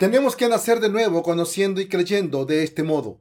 Tenemos que nacer de nuevo conociendo y creyendo de este modo.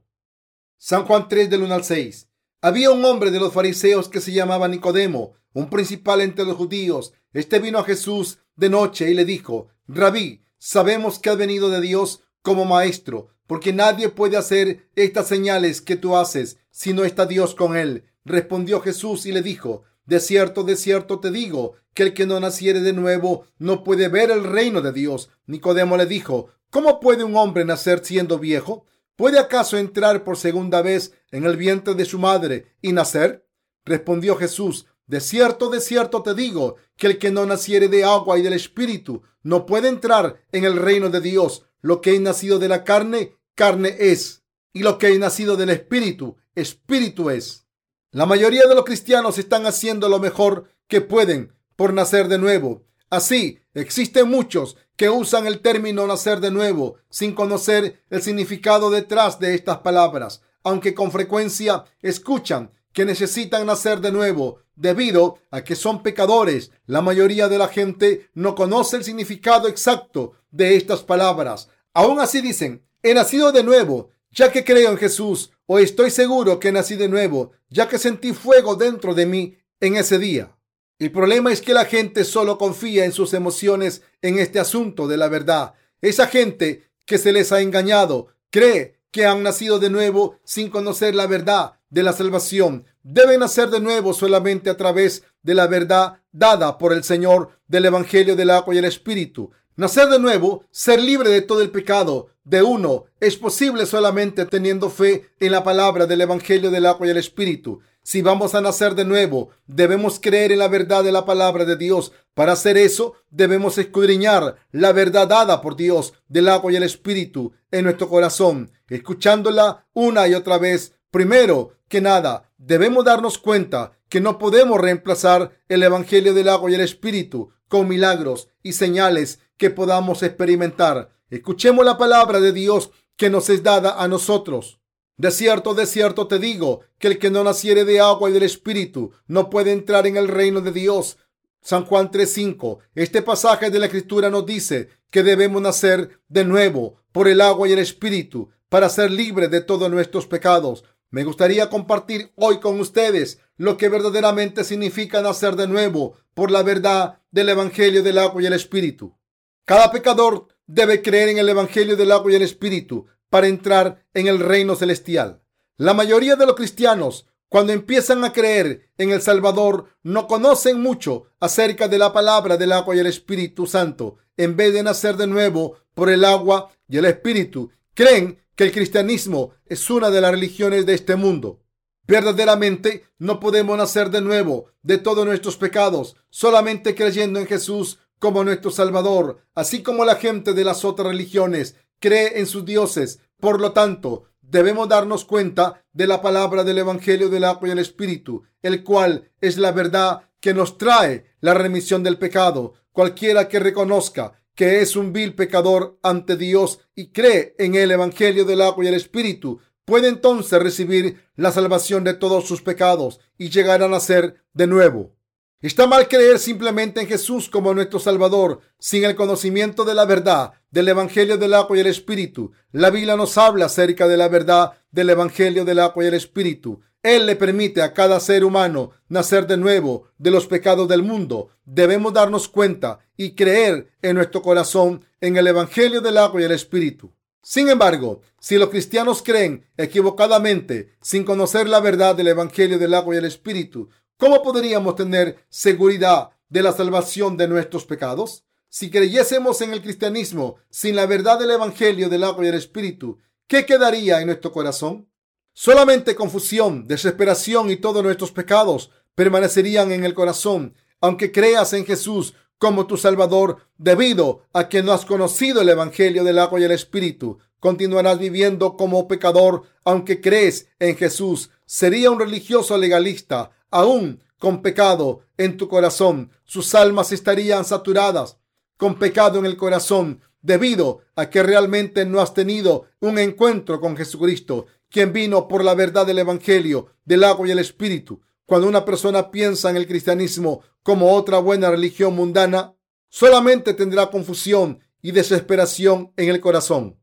San Juan 3 del 1 al 6. Había un hombre de los fariseos que se llamaba Nicodemo, un principal entre los judíos. Este vino a Jesús de noche y le dijo, Rabí, sabemos que has venido de Dios como maestro, porque nadie puede hacer estas señales que tú haces si no está Dios con él. Respondió Jesús y le dijo, de cierto, de cierto te digo, que el que no naciere de nuevo no puede ver el reino de Dios. Nicodemo le dijo, ¿cómo puede un hombre nacer siendo viejo? ¿Puede acaso entrar por segunda vez en el vientre de su madre y nacer? Respondió Jesús, de cierto, de cierto te digo, que el que no naciere de agua y del Espíritu no puede entrar en el reino de Dios. Lo que es nacido de la carne, carne es. Y lo que es nacido del Espíritu, Espíritu es. La mayoría de los cristianos están haciendo lo mejor que pueden por nacer de nuevo. Así, existen muchos que usan el término nacer de nuevo sin conocer el significado detrás de estas palabras, aunque con frecuencia escuchan que necesitan nacer de nuevo debido a que son pecadores. La mayoría de la gente no conoce el significado exacto de estas palabras. Aún así dicen, he nacido de nuevo, ya que creo en Jesús, o estoy seguro que nací de nuevo, ya que sentí fuego dentro de mí en ese día. El problema es que la gente solo confía en sus emociones en este asunto de la verdad. Esa gente que se les ha engañado cree que han nacido de nuevo sin conocer la verdad de la salvación. Deben nacer de nuevo solamente a través de la verdad dada por el Señor del Evangelio del agua y el Espíritu. Nacer de nuevo, ser libre de todo el pecado de uno, es posible solamente teniendo fe en la palabra del Evangelio del agua y el Espíritu. Si vamos a nacer de nuevo, debemos creer en la verdad de la palabra de Dios. Para hacer eso, debemos escudriñar la verdad dada por Dios del agua y el Espíritu en nuestro corazón, escuchándola una y otra vez. Primero que nada, debemos darnos cuenta que no podemos reemplazar el Evangelio del agua y el Espíritu con milagros y señales que podamos experimentar. Escuchemos la palabra de Dios que nos es dada a nosotros. De cierto, de cierto te digo, que el que no naciere de agua y del Espíritu no puede entrar en el reino de Dios. San Juan 3:5. Este pasaje de la Escritura nos dice que debemos nacer de nuevo por el agua y el Espíritu para ser libres de todos nuestros pecados. Me gustaría compartir hoy con ustedes lo que verdaderamente significa nacer de nuevo por la verdad del Evangelio del agua y el Espíritu. Cada pecador debe creer en el Evangelio del agua y el Espíritu para entrar en el reino celestial. La mayoría de los cristianos, cuando empiezan a creer en el Salvador, no conocen mucho acerca de la palabra del agua y el Espíritu Santo. En vez de nacer de nuevo por el agua y el Espíritu, creen que el cristianismo es una de las religiones de este mundo. Verdaderamente no podemos nacer de nuevo de todos nuestros pecados solamente creyendo en Jesús como nuestro Salvador, así como la gente de las otras religiones cree en sus dioses. Por lo tanto, debemos darnos cuenta de la palabra del Evangelio del agua y el Espíritu, el cual es la verdad que nos trae la remisión del pecado. Cualquiera que reconozca que es un vil pecador ante Dios y cree en el Evangelio del agua y el Espíritu, puede entonces recibir la salvación de todos sus pecados y llegar a nacer de nuevo. Está mal creer simplemente en Jesús como nuestro Salvador sin el conocimiento de la verdad del Evangelio del agua y el Espíritu. La Biblia nos habla acerca de la verdad del Evangelio del agua y el Espíritu. Él le permite a cada ser humano nacer de nuevo de los pecados del mundo. Debemos darnos cuenta y creer en nuestro corazón en el Evangelio del agua y el Espíritu. Sin embargo, si los cristianos creen equivocadamente sin conocer la verdad del Evangelio del agua y el Espíritu, ¿Cómo podríamos tener seguridad de la salvación de nuestros pecados? Si creyésemos en el cristianismo sin la verdad del Evangelio del agua y el Espíritu, ¿qué quedaría en nuestro corazón? Solamente confusión, desesperación y todos nuestros pecados permanecerían en el corazón, aunque creas en Jesús como tu Salvador, debido a que no has conocido el Evangelio del agua y el Espíritu. Continuarás viviendo como pecador, aunque crees en Jesús. Sería un religioso legalista aún con pecado en tu corazón. Sus almas estarían saturadas con pecado en el corazón debido a que realmente no has tenido un encuentro con Jesucristo, quien vino por la verdad del Evangelio, del agua y el Espíritu. Cuando una persona piensa en el cristianismo como otra buena religión mundana, solamente tendrá confusión y desesperación en el corazón.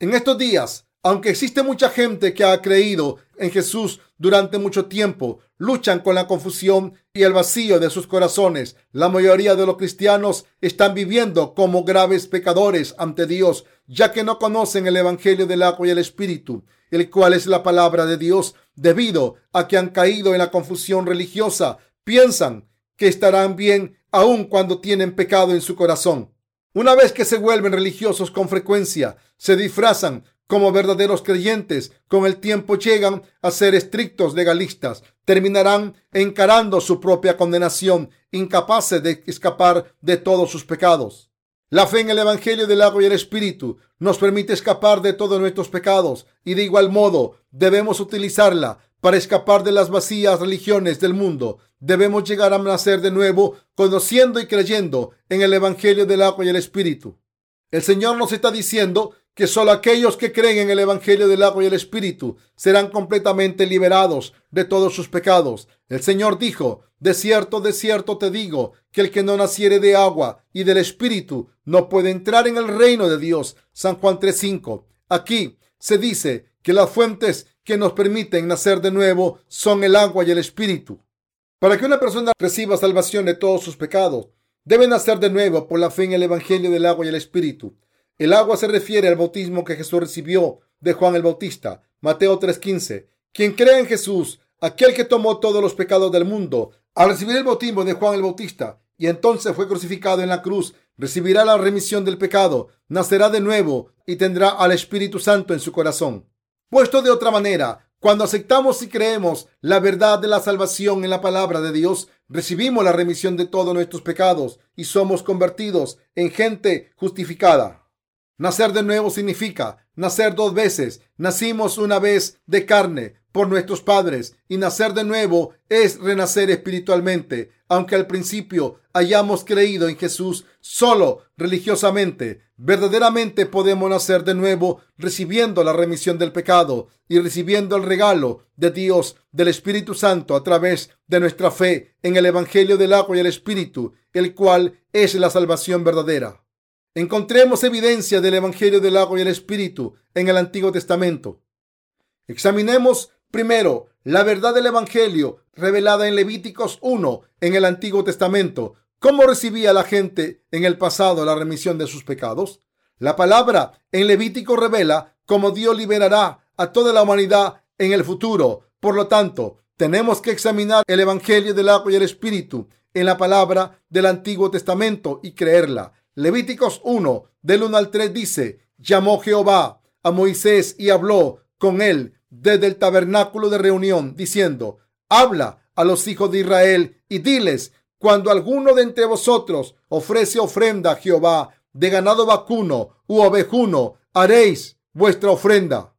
En estos días, aunque existe mucha gente que ha creído en Jesús durante mucho tiempo, luchan con la confusión y el vacío de sus corazones. La mayoría de los cristianos están viviendo como graves pecadores ante Dios, ya que no conocen el Evangelio del agua y el Espíritu, el cual es la palabra de Dios, debido a que han caído en la confusión religiosa. Piensan que estarán bien aun cuando tienen pecado en su corazón. Una vez que se vuelven religiosos con frecuencia, se disfrazan como verdaderos creyentes, con el tiempo llegan a ser estrictos legalistas, terminarán encarando su propia condenación, incapaces de escapar de todos sus pecados. La fe en el Evangelio del agua y el Espíritu nos permite escapar de todos nuestros pecados y de igual modo debemos utilizarla para escapar de las vacías religiones del mundo. Debemos llegar a nacer de nuevo conociendo y creyendo en el Evangelio del agua y el Espíritu. El Señor nos está diciendo que solo aquellos que creen en el Evangelio del agua y el Espíritu serán completamente liberados de todos sus pecados. El Señor dijo, de cierto, de cierto te digo, que el que no naciere de agua y del Espíritu no puede entrar en el reino de Dios. San Juan 3.5. Aquí se dice que las fuentes que nos permiten nacer de nuevo son el agua y el Espíritu. Para que una persona reciba salvación de todos sus pecados, debe nacer de nuevo por la fe en el Evangelio del agua y el Espíritu. El agua se refiere al bautismo que Jesús recibió de Juan el Bautista. Mateo 3:15. Quien cree en Jesús, aquel que tomó todos los pecados del mundo, al recibir el bautismo de Juan el Bautista y entonces fue crucificado en la cruz, recibirá la remisión del pecado, nacerá de nuevo y tendrá al Espíritu Santo en su corazón. Puesto de otra manera, cuando aceptamos y creemos la verdad de la salvación en la palabra de Dios, recibimos la remisión de todos nuestros pecados y somos convertidos en gente justificada. Nacer de nuevo significa nacer dos veces. Nacimos una vez de carne por nuestros padres y nacer de nuevo es renacer espiritualmente. Aunque al principio hayamos creído en Jesús solo religiosamente, verdaderamente podemos nacer de nuevo recibiendo la remisión del pecado y recibiendo el regalo de Dios del Espíritu Santo a través de nuestra fe en el Evangelio del agua y el Espíritu, el cual es la salvación verdadera. Encontremos evidencia del Evangelio del agua y el Espíritu en el Antiguo Testamento. Examinemos primero la verdad del Evangelio revelada en Levíticos 1 en el Antiguo Testamento. ¿Cómo recibía la gente en el pasado la remisión de sus pecados? La palabra en Levítico revela cómo Dios liberará a toda la humanidad en el futuro. Por lo tanto, tenemos que examinar el Evangelio del agua y el Espíritu en la palabra del Antiguo Testamento y creerla. Levíticos 1, del 1 al 3 dice, llamó Jehová a Moisés y habló con él desde el tabernáculo de reunión, diciendo, habla a los hijos de Israel y diles, cuando alguno de entre vosotros ofrece ofrenda a Jehová de ganado vacuno u ovejuno, haréis vuestra ofrenda.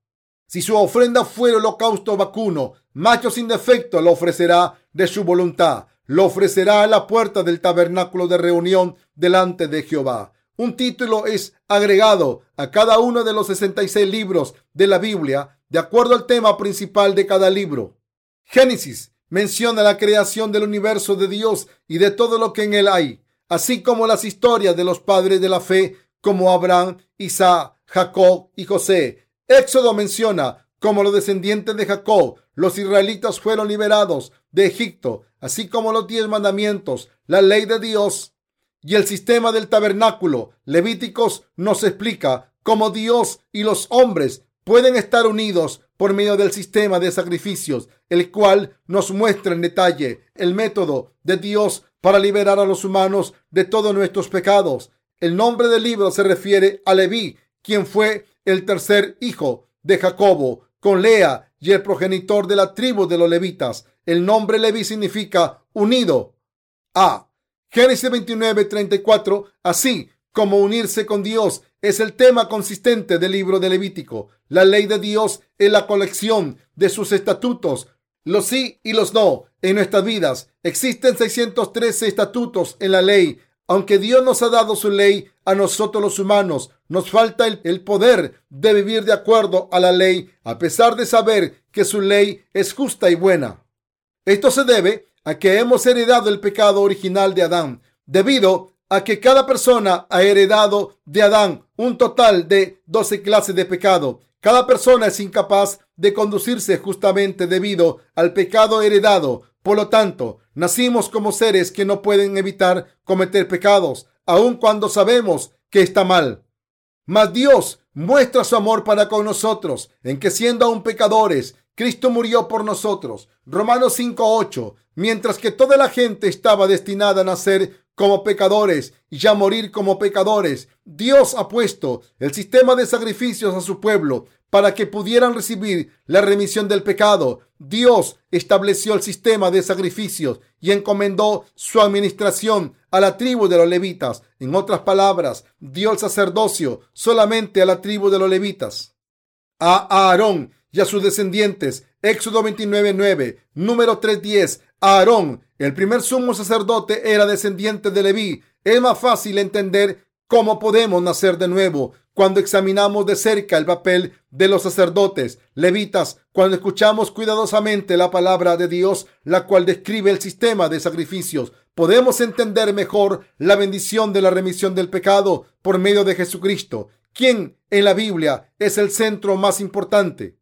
Si su ofrenda fuera holocausto vacuno, macho sin defecto lo ofrecerá de su voluntad lo ofrecerá a la puerta del tabernáculo de reunión delante de Jehová. Un título es agregado a cada uno de los 66 libros de la Biblia de acuerdo al tema principal de cada libro. Génesis menciona la creación del universo de Dios y de todo lo que en él hay, así como las historias de los padres de la fe como Abraham, Isaac, Jacob y José. Éxodo menciona como los descendientes de Jacob, los israelitas fueron liberados de Egipto, así como los diez mandamientos, la ley de Dios y el sistema del tabernáculo. Levíticos nos explica cómo Dios y los hombres pueden estar unidos por medio del sistema de sacrificios, el cual nos muestra en detalle el método de Dios para liberar a los humanos de todos nuestros pecados. El nombre del libro se refiere a Leví, quien fue el tercer hijo de Jacobo, con Lea y el progenitor de la tribu de los levitas. El nombre Levi significa unido a Génesis 29, 34. Así como unirse con Dios es el tema consistente del libro de Levítico. La ley de Dios es la colección de sus estatutos, los sí y los no en nuestras vidas. Existen 613 estatutos en la ley aunque Dios nos ha dado su ley a nosotros los humanos, nos falta el, poder de vivir de acuerdo a la ley, a pesar de saber que su ley es justa y buena. Esto se debe a que hemos heredado el pecado original de Adán. Debido a que cada persona ha heredado de Adán un total de 12 clases de pecado. Cada persona es incapaz de conducirse justamente debido al pecado heredado. Por lo tanto, nacimos como seres que no pueden evitar cometer pecados, aun cuando sabemos que está mal. Mas Dios muestra su amor para con nosotros en que siendo aún pecadores, Cristo murió por nosotros. Romanos 5.8. Mientras que toda la gente estaba destinada a nacer como pecadores y ya morir como pecadores, Dios ha puesto el sistema de sacrificios a su pueblo para que pudieran recibir la remisión del pecado. Dios estableció el sistema de sacrificios y encomendó su administración a la tribu de los levitas. En otras palabras, dio el sacerdocio solamente a la tribu de los levitas. A Aarón y a sus descendientes. Éxodo 29.9, número 3.10. Aarón, el primer sumo sacerdote, era descendiente de Leví. Es más fácil entender cómo podemos nacer de nuevo cuando examinamos de cerca el papel de los sacerdotes levitas, cuando escuchamos cuidadosamente la palabra de Dios, la cual describe el sistema de sacrificios, podemos entender mejor la bendición de la remisión del pecado por medio de Jesucristo, quien en la Biblia es el centro más importante.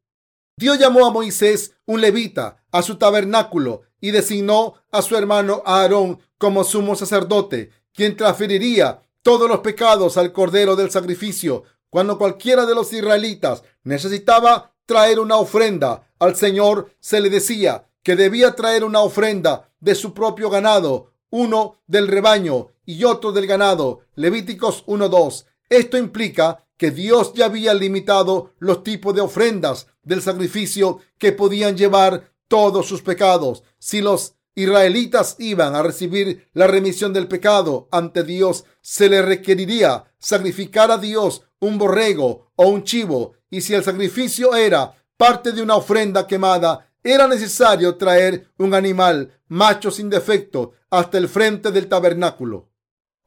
Dios llamó a Moisés un levita a su tabernáculo y designó a su hermano Aarón como sumo sacerdote, quien transferiría todos los pecados al cordero del sacrificio. Cuando cualquiera de los israelitas necesitaba traer una ofrenda al Señor, se le decía que debía traer una ofrenda de su propio ganado, uno del rebaño y otro del ganado. Levíticos 1.2. Esto implica que Dios ya había limitado los tipos de ofrendas del sacrificio que podían llevar todos sus pecados. Si los israelitas iban a recibir la remisión del pecado ante Dios, se les requeriría sacrificar a Dios un borrego o un chivo, y si el sacrificio era parte de una ofrenda quemada, era necesario traer un animal macho sin defecto hasta el frente del tabernáculo.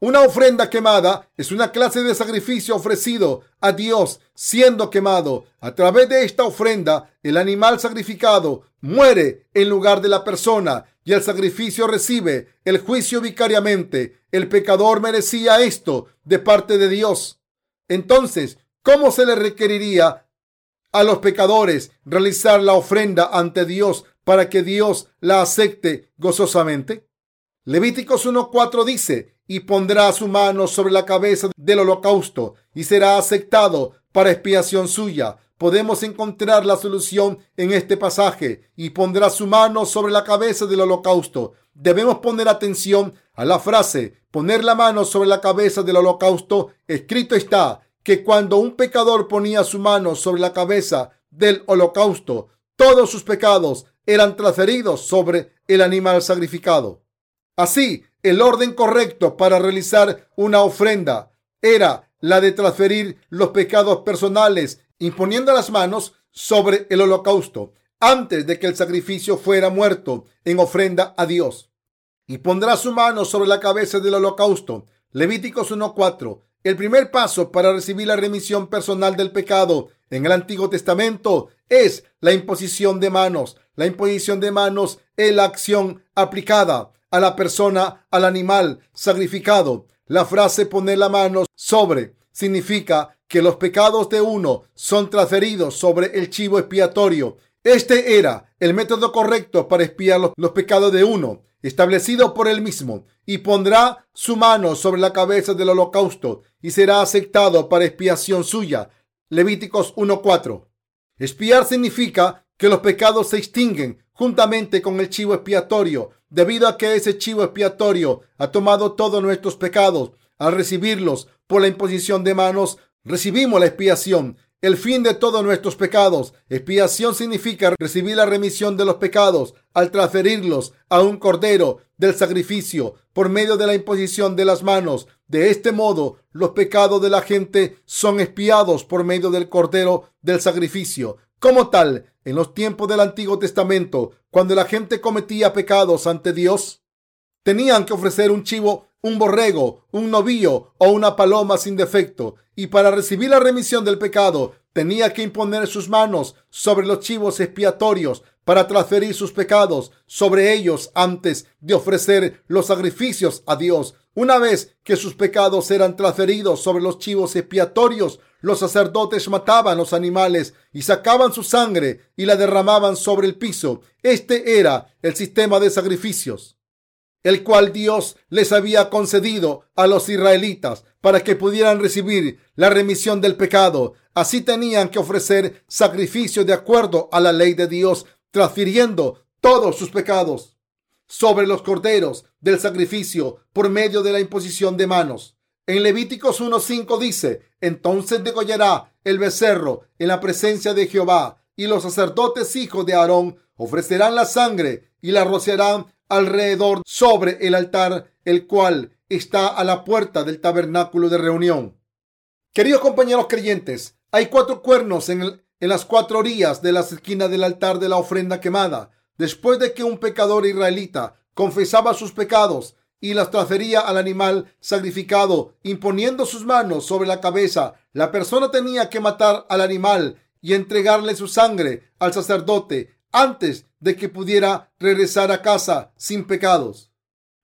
Una ofrenda quemada es una clase de sacrificio ofrecido a Dios siendo quemado. A través de esta ofrenda, el animal sacrificado muere en lugar de la persona y el sacrificio recibe el juicio vicariamente. El pecador merecía esto de parte de Dios. Entonces, ¿cómo se le requeriría a los pecadores realizar la ofrenda ante Dios para que Dios la acepte gozosamente? Levíticos 1.4 dice, y pondrá su mano sobre la cabeza del holocausto y será aceptado para expiación suya. Podemos encontrar la solución en este pasaje y pondrá su mano sobre la cabeza del holocausto. Debemos poner atención a la frase poner la mano sobre la cabeza del holocausto. Escrito está que cuando un pecador ponía su mano sobre la cabeza del holocausto, todos sus pecados eran transferidos sobre el animal sacrificado. Así, el orden correcto para realizar una ofrenda era la de transferir los pecados personales imponiendo las manos sobre el holocausto antes de que el sacrificio fuera muerto en ofrenda a Dios. Y pondrá su mano sobre la cabeza del holocausto. Levíticos 1.4. El primer paso para recibir la remisión personal del pecado en el Antiguo Testamento es la imposición de manos. La imposición de manos es la acción aplicada a la persona, al animal sacrificado. La frase poner la mano sobre significa que los pecados de uno son transferidos sobre el chivo expiatorio. Este era el método correcto para expiar los, pecados de uno, establecido por él mismo, y pondrá su mano sobre la cabeza del holocausto y será aceptado para expiación suya. Levíticos 1.4. Espiar significa que los pecados se extinguen juntamente con el chivo expiatorio, debido a que ese chivo expiatorio ha tomado todos nuestros pecados. Al recibirlos por la imposición de manos, recibimos la expiación, el fin de todos nuestros pecados. Expiación significa recibir la remisión de los pecados al transferirlos a un cordero del sacrificio por medio de la imposición de las manos. De este modo, los pecados de la gente son expiados por medio del cordero del sacrificio. Como tal, en los tiempos del Antiguo Testamento, cuando la gente cometía pecados ante Dios, tenían que ofrecer un chivo, un borrego, un novillo o una paloma sin defecto. Y para recibir la remisión del pecado, tenía que imponer sus manos sobre los chivos expiatorios para transferir sus pecados sobre ellos antes de ofrecer los sacrificios a Dios. Una vez que sus pecados eran transferidos sobre los chivos expiatorios, los sacerdotes mataban los animales y sacaban su sangre y la derramaban sobre el piso. Este era el sistema de sacrificios, el cual Dios les había concedido a los israelitas para que pudieran recibir la remisión del pecado. Así tenían que ofrecer sacrificios de acuerdo a la ley de Dios, transfiriendo todos sus pecados sobre los corderos del sacrificio por medio de la imposición de manos. En Levíticos 1.5 dice, entonces degollará el becerro en la presencia de Jehová y los sacerdotes hijos de Aarón ofrecerán la sangre y la rociarán alrededor sobre el altar, el cual está a la puerta del tabernáculo de reunión. Queridos compañeros creyentes, hay cuatro cuernos en, en las cuatro orillas de las esquinas del altar de la ofrenda quemada. Después de que un pecador israelita confesaba sus pecados y las transfería al animal sacrificado, imponiendo sus manos sobre la cabeza, la persona tenía que matar al animal y entregarle su sangre al sacerdote antes de que pudiera regresar a casa sin pecados.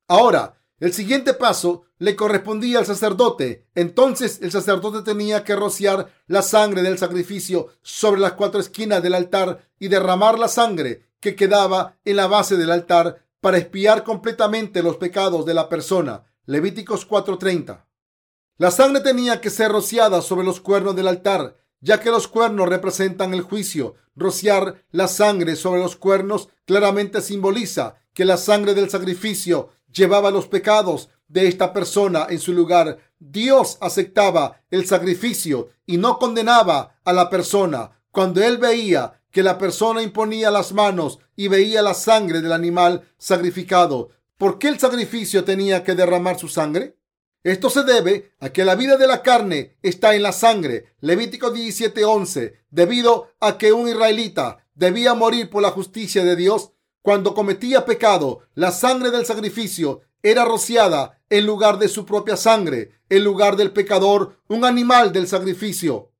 Ahora, el siguiente paso le correspondía al sacerdote. Entonces el sacerdote tenía que rociar la sangre del sacrificio sobre las cuatro esquinas del altar y derramar la sangre que quedaba en la base del altar para espiar completamente los pecados de la persona. Levíticos 4:30. La sangre tenía que ser rociada sobre los cuernos del altar, ya que los cuernos representan el juicio. Rociar la sangre sobre los cuernos claramente simboliza que la sangre del sacrificio llevaba los pecados de esta persona en su lugar. Dios aceptaba el sacrificio y no condenaba a la persona. Cuando él veía que la persona imponía las manos y veía la sangre del animal sacrificado, ¿por qué el sacrificio tenía que derramar su sangre? Esto se debe a que la vida de la carne está en la sangre. Levítico 17:11. Debido a que un israelita debía morir por la justicia de Dios, cuando cometía pecado, la sangre del sacrificio era rociada en lugar de su propia sangre, en lugar del pecador, un animal del sacrificio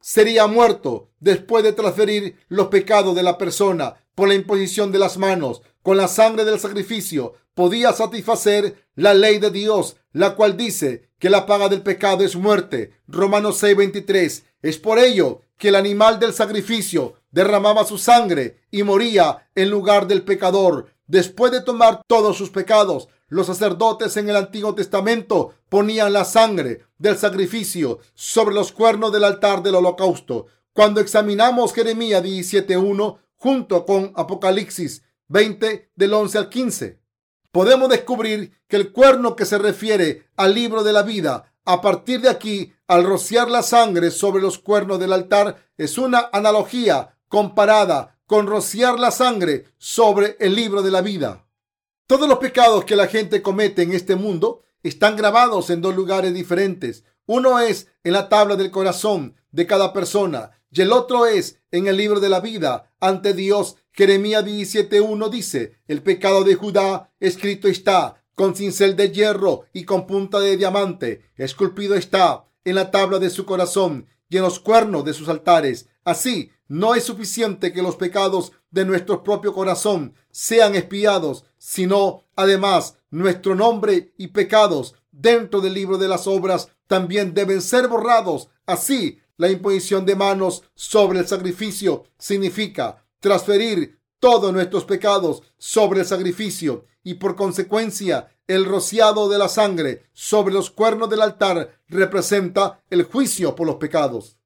sería muerto después de transferir los pecados de la persona por la imposición de las manos. Con la sangre del sacrificio podía satisfacer la ley de Dios, la cual dice que la paga del pecado es muerte. Romanos 6:23. Es por ello que el animal del sacrificio derramaba su sangre y moría en lugar del pecador. Después de tomar todos sus pecados, los sacerdotes en el Antiguo Testamento ponían la sangre del sacrificio sobre los cuernos del altar del holocausto. Cuando examinamos Jeremías 17.1 junto con Apocalipsis 20 del 11 al 15, podemos descubrir que el cuerno que se refiere al libro de la vida a partir de aquí, al rociar la sangre sobre los cuernos del altar, es una analogía comparada con rociar la sangre sobre el libro de la vida. Todos los pecados que la gente comete en este mundo están grabados en dos lugares diferentes. Uno es en la tabla del corazón de cada persona y el otro es en el libro de la vida ante Dios. Jeremías 17.1 dice, el pecado de Judá escrito está con cincel de hierro y con punta de diamante. Esculpido está en la tabla de su corazón y en los cuernos de sus altares. Así, no es suficiente que los pecados de nuestro propio corazón sean espiados, sino además nuestro nombre y pecados dentro del libro de las obras también deben ser borrados. Así, la imposición de manos sobre el sacrificio significa transferir todos nuestros pecados sobre el sacrificio y por consecuencia el rociado de la sangre sobre los cuernos del altar representa el juicio por los pecados.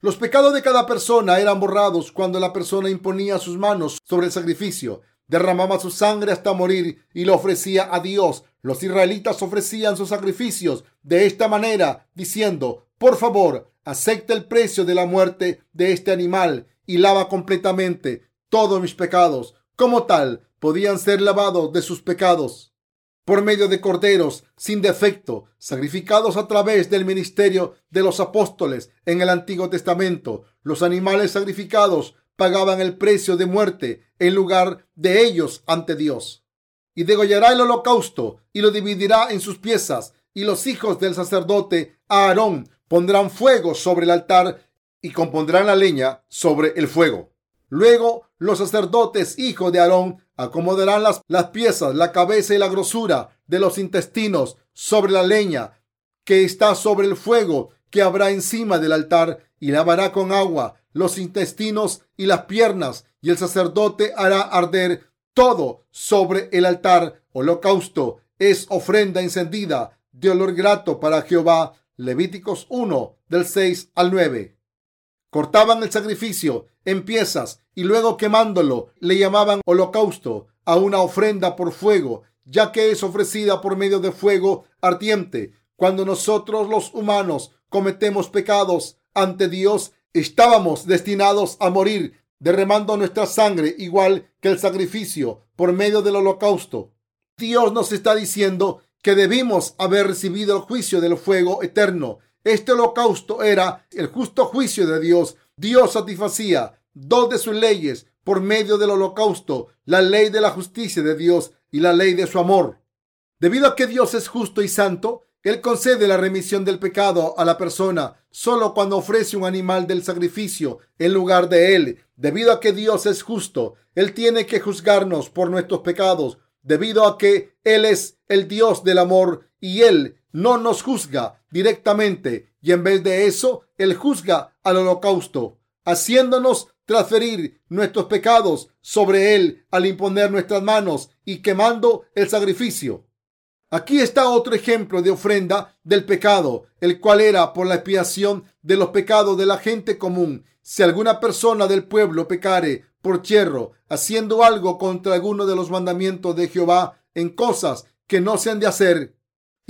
Los pecados de cada persona eran borrados cuando la persona imponía sus manos sobre el sacrificio, derramaba su sangre hasta morir y lo ofrecía a Dios. Los israelitas ofrecían sus sacrificios de esta manera, diciendo, por favor, acepta el precio de la muerte de este animal y lava completamente todos mis pecados. Como tal, podían ser lavados de sus pecados por medio de corderos sin defecto, sacrificados a través del ministerio de los apóstoles en el Antiguo Testamento. Los animales sacrificados pagaban el precio de muerte en lugar de ellos ante Dios. Y degollará el holocausto y lo dividirá en sus piezas, y los hijos del sacerdote Aarón pondrán fuego sobre el altar y compondrán la leña sobre el fuego. Luego los sacerdotes hijos de Aarón acomodarán las, las piezas, la cabeza y la grosura de los intestinos sobre la leña que está sobre el fuego que habrá encima del altar y lavará con agua los intestinos y las piernas y el sacerdote hará arder todo sobre el altar. Holocausto es ofrenda encendida de olor grato para Jehová. Levíticos 1 del 6 al 9. Cortaban el sacrificio en piezas y luego quemándolo le llamaban holocausto a una ofrenda por fuego, ya que es ofrecida por medio de fuego ardiente. Cuando nosotros los humanos cometemos pecados ante Dios, estábamos destinados a morir derramando nuestra sangre igual que el sacrificio por medio del holocausto. Dios nos está diciendo que debimos haber recibido el juicio del fuego eterno. Este holocausto era el justo juicio de Dios. Dios satisfacía dos de sus leyes por medio del holocausto, la ley de la justicia de Dios y la ley de su amor. Debido a que Dios es justo y santo, Él concede la remisión del pecado a la persona solo cuando ofrece un animal del sacrificio en lugar de Él. Debido a que Dios es justo, Él tiene que juzgarnos por nuestros pecados. Debido a que Él es el Dios del amor y Él no nos juzga directamente y en vez de eso, Él juzga al holocausto, haciéndonos transferir nuestros pecados sobre Él al imponer nuestras manos y quemando el sacrificio. Aquí está otro ejemplo de ofrenda del pecado, el cual era por la expiación de los pecados de la gente común. Si alguna persona del pueblo pecare por hierro, haciendo algo contra alguno de los mandamientos de Jehová en cosas que no se han de hacer,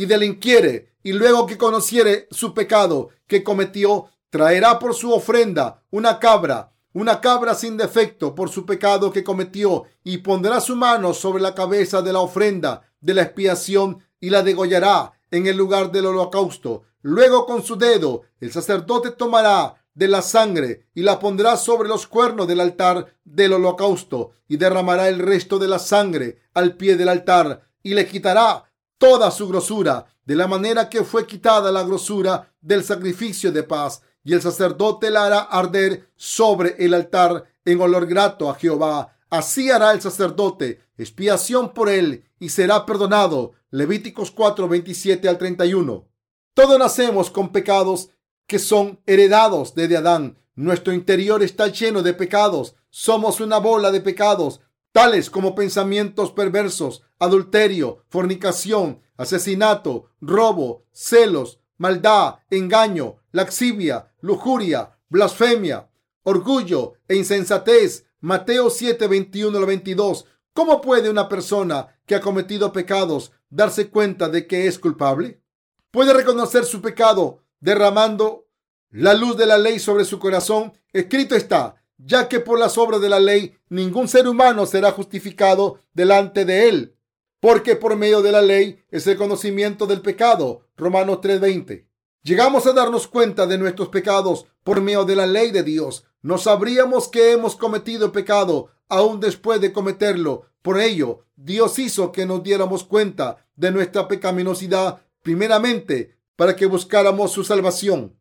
y delinquiere, y luego que conociere su pecado que cometió, traerá por su ofrenda una cabra una cabra sin defecto por su pecado que cometió, y pondrá su mano sobre la cabeza de la ofrenda de la expiación y la degollará en el lugar del holocausto. Luego con su dedo el sacerdote tomará de la sangre y la pondrá sobre los cuernos del altar del holocausto y derramará el resto de la sangre al pie del altar y le quitará toda su grosura de la manera que fue quitada la grosura del sacrificio de paz y el sacerdote la hará arder sobre el altar en olor grato a Jehová. Así hará el sacerdote expiación por él y será perdonado. Levíticos 4, 27 al 31. Todos nacemos con pecados que son heredados desde Adán. Nuestro interior está lleno de pecados. Somos una bola de pecados, tales como pensamientos perversos, adulterio, fornicación, asesinato, robo, celos, maldad, engaño, laxivia, lujuria, blasfemia, orgullo e insensatez. Mateo 7, 21 al 22. ¿Cómo puede una persona que ha cometido pecados darse cuenta de que es culpable? Puede reconocer su pecado derramando la luz de la ley sobre su corazón. Escrito está, ya que por las obras de la ley ningún ser humano será justificado delante de él, porque por medio de la ley es el conocimiento del pecado. Romanos 3:20. Llegamos a darnos cuenta de nuestros pecados por medio de la ley de Dios. No sabríamos que hemos cometido pecado aún después de cometerlo. Por ello, Dios hizo que nos diéramos cuenta de nuestra pecaminosidad primeramente para que buscáramos su salvación.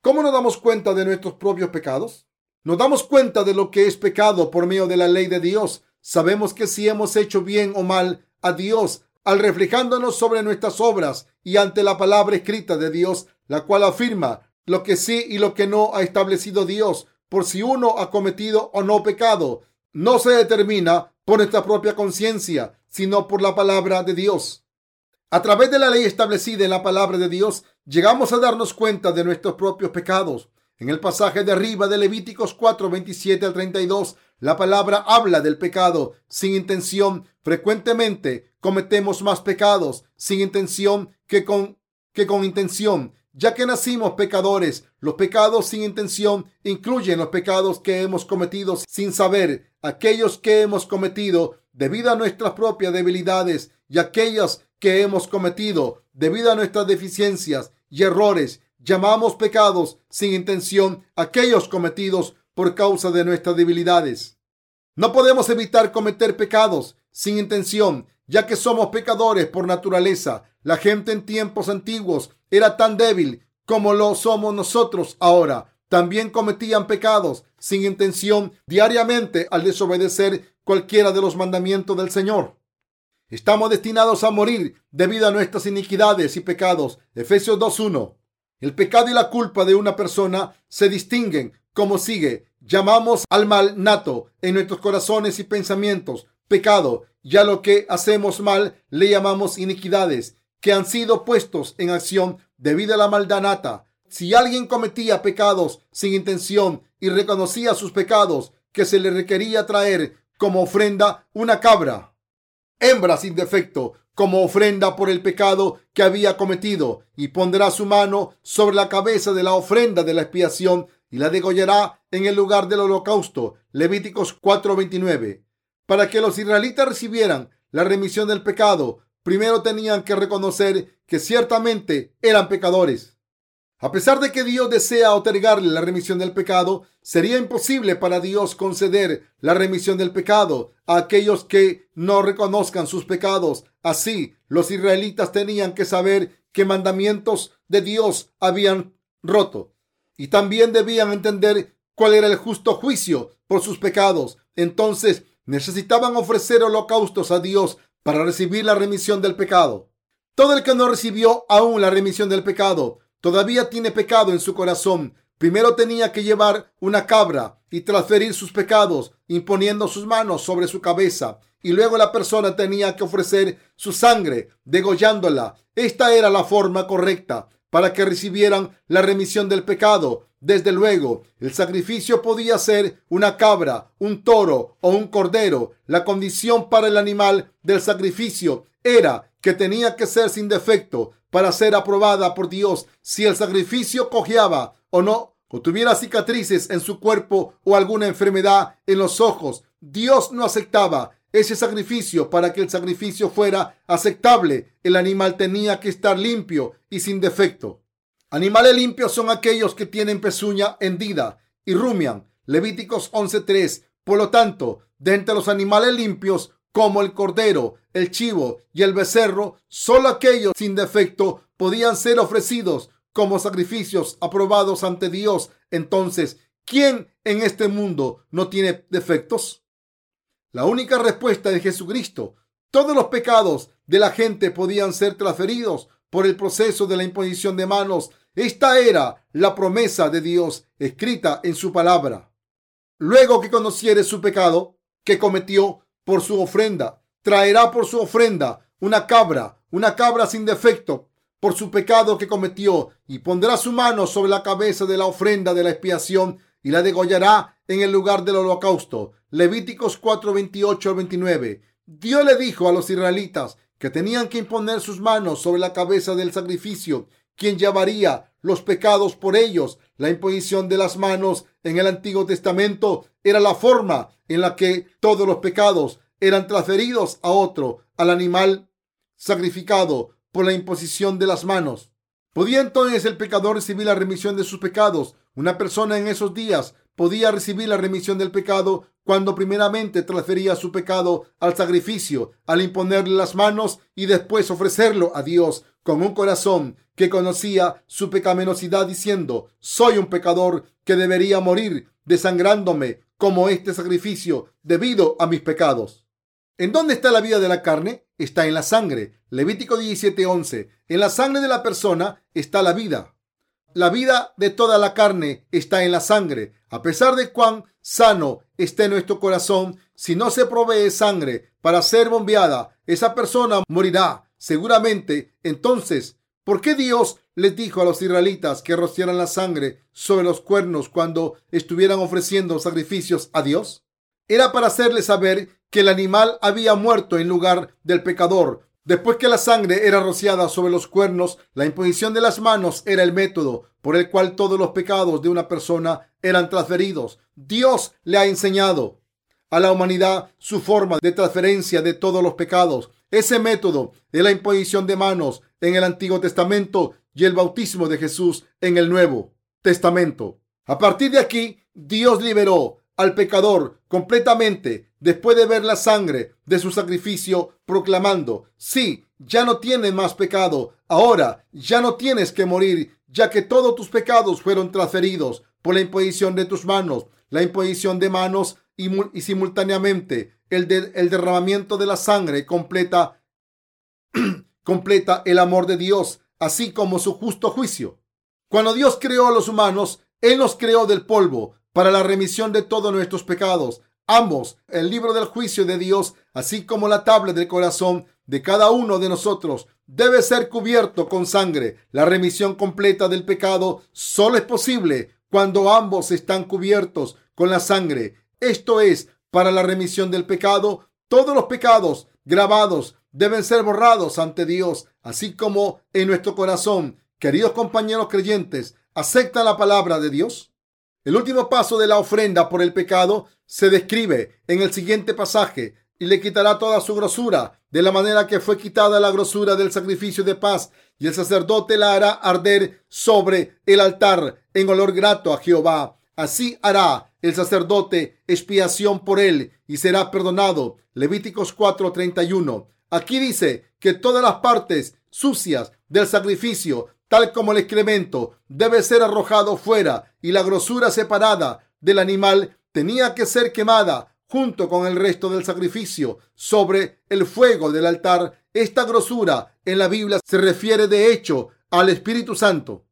¿Cómo nos damos cuenta de nuestros propios pecados? Nos damos cuenta de lo que es pecado por medio de la ley de Dios. Sabemos que si hemos hecho bien o mal a Dios, al reflejándonos sobre nuestras obras y ante la palabra escrita de Dios, la cual afirma lo que sí y lo que no ha establecido Dios, por si uno ha cometido o no pecado, no se determina por nuestra propia conciencia, sino por la palabra de Dios. A través de la ley establecida en la palabra de Dios, llegamos a darnos cuenta de nuestros propios pecados. En el pasaje de arriba de Levíticos 4, 27 al 32, la palabra habla del pecado sin intención. Frecuentemente cometemos más pecados sin intención que con, que con intención ya que nacimos pecadores. Los pecados sin intención incluyen los pecados que hemos cometido sin saber, aquellos que hemos cometido debido a nuestras propias debilidades y aquellas que hemos cometido debido a nuestras deficiencias y errores. Llamamos pecados sin intención aquellos cometidos por causa de nuestras debilidades. No podemos evitar cometer pecados sin intención, ya que somos pecadores por naturaleza. La gente en tiempos antiguos era tan débil como lo somos nosotros ahora. También cometían pecados sin intención diariamente al desobedecer cualquiera de los mandamientos del Señor. Estamos destinados a morir debido a nuestras iniquidades y pecados. Efesios 2.1. El pecado y la culpa de una persona se distinguen como sigue. Llamamos al mal nato en nuestros corazones y pensamientos pecado, ya lo que hacemos mal le llamamos iniquidades, que han sido puestos en acción debido a la maldad nata. Si alguien cometía pecados sin intención y reconocía sus pecados, que se le requería traer como ofrenda una cabra, hembra sin defecto, como ofrenda por el pecado que había cometido, y pondrá su mano sobre la cabeza de la ofrenda de la expiación y la degollará en el lugar del holocausto. Levíticos 4:29. Para que los israelitas recibieran la remisión del pecado, primero tenían que reconocer que ciertamente eran pecadores. A pesar de que Dios desea otorgarle la remisión del pecado, sería imposible para Dios conceder la remisión del pecado a aquellos que no reconozcan sus pecados. Así, los israelitas tenían que saber qué mandamientos de Dios habían roto y también debían entender cuál era el justo juicio por sus pecados. Entonces, necesitaban ofrecer holocaustos a Dios para recibir la remisión del pecado. Todo el que no recibió aún la remisión del pecado todavía tiene pecado en su corazón. Primero tenía que llevar una cabra y transferir sus pecados imponiendo sus manos sobre su cabeza. Y luego la persona tenía que ofrecer su sangre degollándola. Esta era la forma correcta para que recibieran la remisión del pecado. Desde luego, el sacrificio podía ser una cabra, un toro o un cordero. La condición para el animal del sacrificio era que tenía que ser sin defecto para ser aprobada por Dios si el sacrificio cojeaba o no, o tuviera cicatrices en su cuerpo o alguna enfermedad en los ojos. Dios no aceptaba ese sacrificio. Para que el sacrificio fuera aceptable, el animal tenía que estar limpio y sin defecto. Animales limpios son aquellos que tienen pezuña hendida y rumian. Levíticos 11.3. Por lo tanto, de entre los animales limpios como el cordero, el chivo y el becerro, solo aquellos sin defecto podían ser ofrecidos como sacrificios aprobados ante Dios. Entonces, ¿quién en este mundo no tiene defectos? La única respuesta de Jesucristo. Todos los pecados de la gente podían ser transferidos por el proceso de la imposición de manos. Esta era la promesa de Dios escrita en su palabra. Luego que conociere su pecado que cometió, por su ofrenda. Traerá por su ofrenda una cabra, una cabra sin defecto por su pecado que cometió, y pondrá su mano sobre la cabeza de la ofrenda de la expiación y la degollará en el lugar del holocausto. Levíticos 4, 28 al 29. Dios le dijo a los israelitas que tenían que imponer sus manos sobre la cabeza del sacrificio, quien llevaría los pecados por ellos. La imposición de las manos en el Antiguo Testamento era la forma en la que todos los pecados eran transferidos a otro, al animal sacrificado por la imposición de las manos. ¿Podía entonces el pecador recibir la remisión de sus pecados? Una persona en esos días podía recibir la remisión del pecado cuando primeramente transfería su pecado al sacrificio, al imponerle las manos y después ofrecerlo a Dios con un corazón que conocía su pecaminosidad diciendo, soy un pecador que debería morir desangrándome como este sacrificio debido a mis pecados. ¿En dónde está la vida de la carne? Está en la sangre. Levítico 17:11. En la sangre de la persona está la vida. La vida de toda la carne está en la sangre. A pesar de cuán sano esté nuestro corazón, si no se provee sangre para ser bombeada, esa persona morirá seguramente. Entonces, ¿por qué Dios les dijo a los israelitas que rociaran la sangre sobre los cuernos cuando estuvieran ofreciendo sacrificios a Dios? Era para hacerles saber que el animal había muerto en lugar del pecador. Después que la sangre era rociada sobre los cuernos, la imposición de las manos era el método por el cual todos los pecados de una persona eran transferidos. Dios le ha enseñado a la humanidad su forma de transferencia de todos los pecados. Ese método de la imposición de manos en el Antiguo Testamento y el bautismo de Jesús en el Nuevo Testamento. A partir de aquí, Dios liberó al pecador completamente después de ver la sangre de su sacrificio, proclamando, sí, ya no tienes más pecado, ahora ya no tienes que morir, ya que todos tus pecados fueron transferidos por la imposición de tus manos, la imposición de manos y, y simultáneamente el, derramamiento de la sangre completa, completa el amor de Dios, así como su justo juicio. Cuando Dios creó a los humanos, Él nos creó del polvo para la remisión de todos nuestros pecados. Ambos, el libro del juicio de Dios, así como la tabla del corazón de cada uno de nosotros, debe ser cubierto con sangre. La remisión completa del pecado solo es posible cuando ambos están cubiertos con la sangre. Esto es, para la remisión del pecado, todos los pecados grabados deben ser borrados ante Dios, así como en nuestro corazón. Queridos compañeros creyentes, ¿aceptan la palabra de Dios? El último paso de la ofrenda por el pecado se describe en el siguiente pasaje y le quitará toda su grosura, de la manera que fue quitada la grosura del sacrificio de paz, y el sacerdote la hará arder sobre el altar en olor grato a Jehová. Así hará el sacerdote expiación por él y será perdonado. Levíticos 4:31. Aquí dice que todas las partes sucias del sacrificio tal como el excremento, debe ser arrojado fuera y la grosura separada del animal tenía que ser quemada junto con el resto del sacrificio sobre el fuego del altar. Esta grosura en la Biblia se refiere de hecho al Espíritu Santo.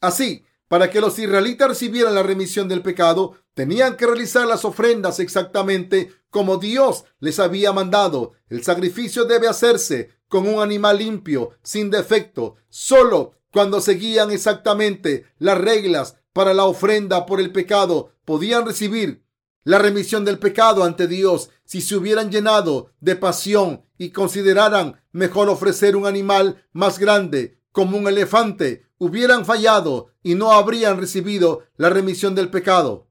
Así, para que los israelitas recibieran la remisión del pecado, tenían que realizar las ofrendas exactamente como Dios les había mandado. El sacrificio debe hacerse con un animal limpio, sin defecto. Solo cuando seguían exactamente las reglas para la ofrenda por el pecado, podían recibir la remisión del pecado ante Dios si se hubieran llenado de pasión y consideraran mejor ofrecer un animal más grande como un elefante, hubieran fallado y no habrían recibido la remisión del pecado.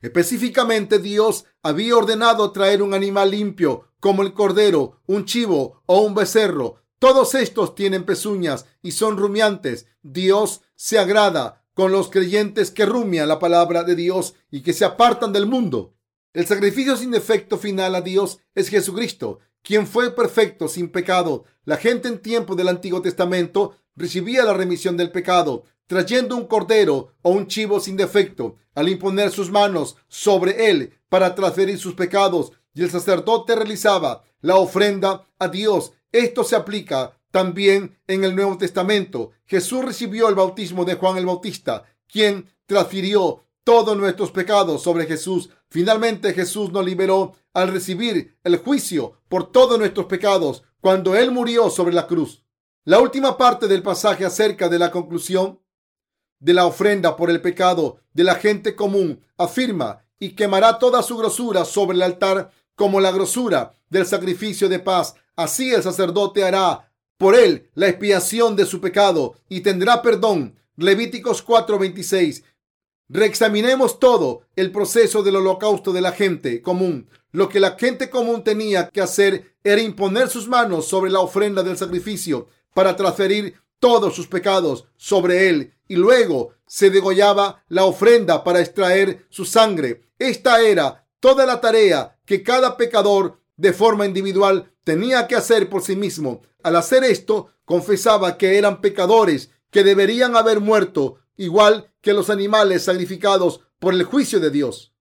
Específicamente Dios había ordenado traer un animal limpio como el cordero, un chivo o un becerro todos estos tienen pezuñas y son rumiantes. Dios se agrada con los creyentes que rumian la palabra de Dios y que se apartan del mundo. El sacrificio sin defecto final a Dios es Jesucristo, quien fue perfecto, sin pecado. La gente en tiempo del Antiguo Testamento recibía la remisión del pecado, trayendo un cordero o un chivo sin defecto, al imponer sus manos sobre él para transferir sus pecados, y el sacerdote realizaba la ofrenda a Dios esto se aplica también en el Nuevo Testamento. Jesús recibió el bautismo de Juan el Bautista, quien transfirió todos nuestros pecados sobre Jesús. Finalmente Jesús nos liberó al recibir el juicio por todos nuestros pecados cuando Él murió sobre la cruz. La última parte del pasaje acerca de la conclusión de la ofrenda por el pecado de la gente común afirma y quemará toda su grosura sobre el altar como la grosura del sacrificio de paz Así el sacerdote hará por él la expiación de su pecado y tendrá perdón. Levíticos 4:26. Reexaminemos todo el proceso del holocausto de la gente común. Lo que la gente común tenía que hacer era imponer sus manos sobre la ofrenda del sacrificio para transferir todos sus pecados sobre él y luego se degollaba la ofrenda para extraer su sangre. Esta era toda la tarea que cada pecador de forma individual tenía que hacer por sí mismo. Al hacer esto, confesaba que eran pecadores, que deberían haber muerto, igual que los animales sacrificados por el juicio de Dios.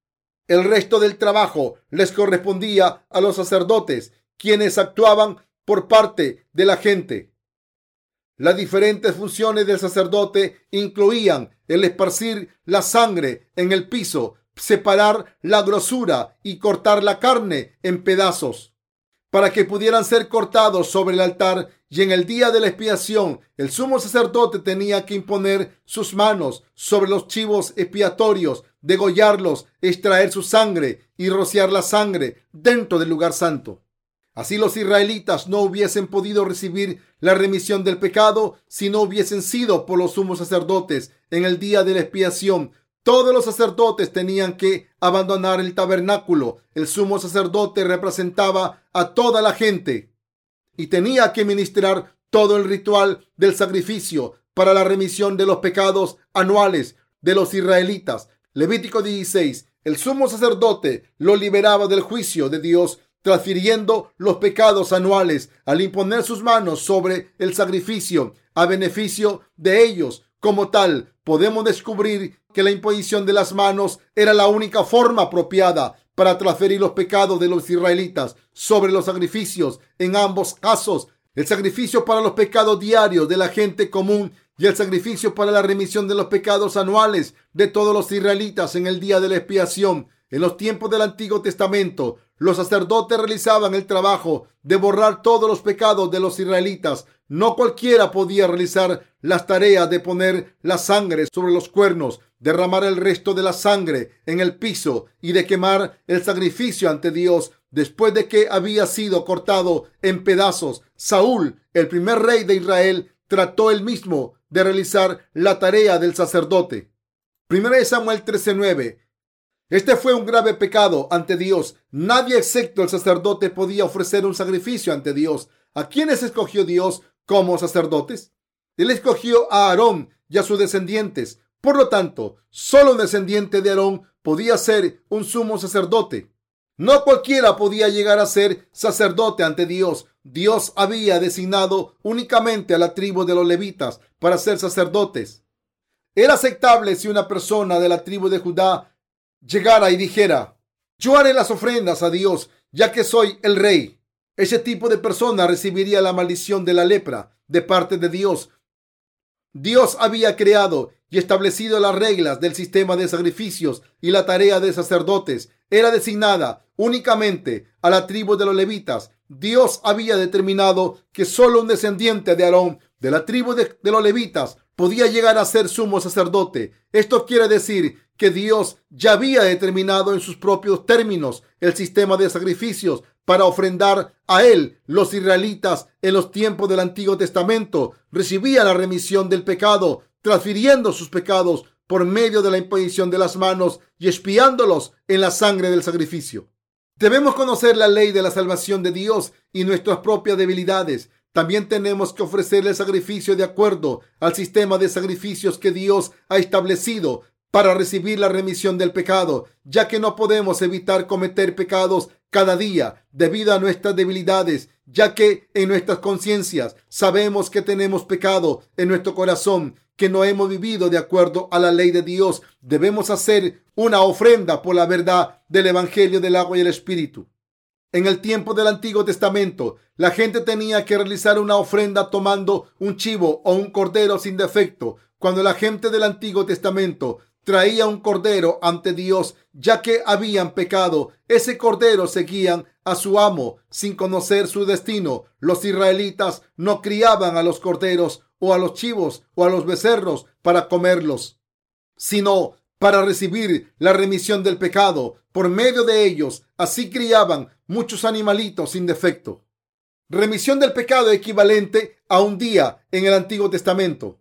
El resto del trabajo les correspondía a los sacerdotes, quienes actuaban por parte de la gente. Las diferentes funciones del sacerdote incluían el esparcir la sangre en el piso, separar la grosura y cortar la carne en pedazos para que pudieran ser cortados sobre el altar y en el día de la expiación el sumo sacerdote tenía que imponer sus manos sobre los chivos expiatorios, degollarlos, extraer su sangre y rociar la sangre dentro del lugar santo. Así los israelitas no hubiesen podido recibir la remisión del pecado si no hubiesen sido por los sumos sacerdotes en el día de la expiación todos los sacerdotes tenían que abandonar el tabernáculo. El sumo sacerdote representaba a toda la gente y tenía que ministrar todo el ritual del sacrificio para la remisión de los pecados anuales de los israelitas. Levítico 16. El sumo sacerdote lo liberaba del juicio de Dios, transfiriendo los pecados anuales al imponer sus manos sobre el sacrificio a beneficio de ellos. Como tal, podemos descubrir que la imposición de las manos era la única forma apropiada para transferir los pecados de los israelitas sobre los sacrificios. En ambos casos, el sacrificio para los pecados diarios de la gente común y el sacrificio para la remisión de los pecados anuales de todos los israelitas en el día de la expiación. En los tiempos del Antiguo Testamento, los sacerdotes realizaban el trabajo de borrar todos los pecados de los israelitas. No cualquiera podía realizar las tareas de poner la sangre sobre los cuernos, derramar el resto de la sangre en el piso y de quemar el sacrificio ante Dios después de que había sido cortado en pedazos. Saúl, el primer rey de Israel, trató él mismo de realizar la tarea del sacerdote. 1 Samuel 13:9 Este fue un grave pecado ante Dios. Nadie excepto el sacerdote podía ofrecer un sacrificio ante Dios. ¿A quiénes escogió Dios como sacerdotes? Él escogió a Aarón y a sus descendientes. Por lo tanto, solo un descendiente de Aarón podía ser un sumo sacerdote. No cualquiera podía llegar a ser sacerdote ante Dios. Dios había designado únicamente a la tribu de los levitas para ser sacerdotes. Era aceptable si una persona de la tribu de Judá llegara y dijera, yo haré las ofrendas a Dios, ya que soy el rey. Ese tipo de persona recibiría la maldición de la lepra de parte de Dios. Dios había creado y establecido las reglas del sistema de sacrificios y la tarea de sacerdotes era designada únicamente a la tribu de los levitas. Dios había determinado que solo un descendiente de Aarón, de la tribu de, los levitas, podía llegar a ser sumo sacerdote. Esto quiere decir que Dios ya había determinado en sus propios términos el sistema de sacrificios para ofrendar a él. Los israelitas en los tiempos del Antiguo Testamento recibían la remisión del pecado transfiriendo sus pecados por medio de la imposición de las manos y expiándolos en la sangre del sacrificio. Debemos conocer la ley de la salvación de Dios y nuestras propias debilidades. También tenemos que ofrecerle el sacrificio de acuerdo al sistema de sacrificios que Dios ha establecido para recibir la remisión del pecado, ya que no podemos evitar cometer pecados cada día debido a nuestras debilidades, ya que en nuestras conciencias sabemos que tenemos pecado en nuestro corazón que no hemos vivido de acuerdo a la ley de Dios, debemos hacer una ofrenda por la verdad del Evangelio del agua y el Espíritu. En el tiempo del Antiguo Testamento, la gente tenía que realizar una ofrenda tomando un chivo o un cordero sin defecto. Cuando la gente del Antiguo Testamento traía un cordero ante Dios, ya que habían pecado, ese cordero seguían a su amo sin conocer su destino. Los israelitas no criaban a los corderos o a los chivos o a los becerros para comerlos, sino para recibir la remisión del pecado. Por medio de ellos, así criaban muchos animalitos sin defecto. Remisión del pecado equivalente a un día en el Antiguo Testamento.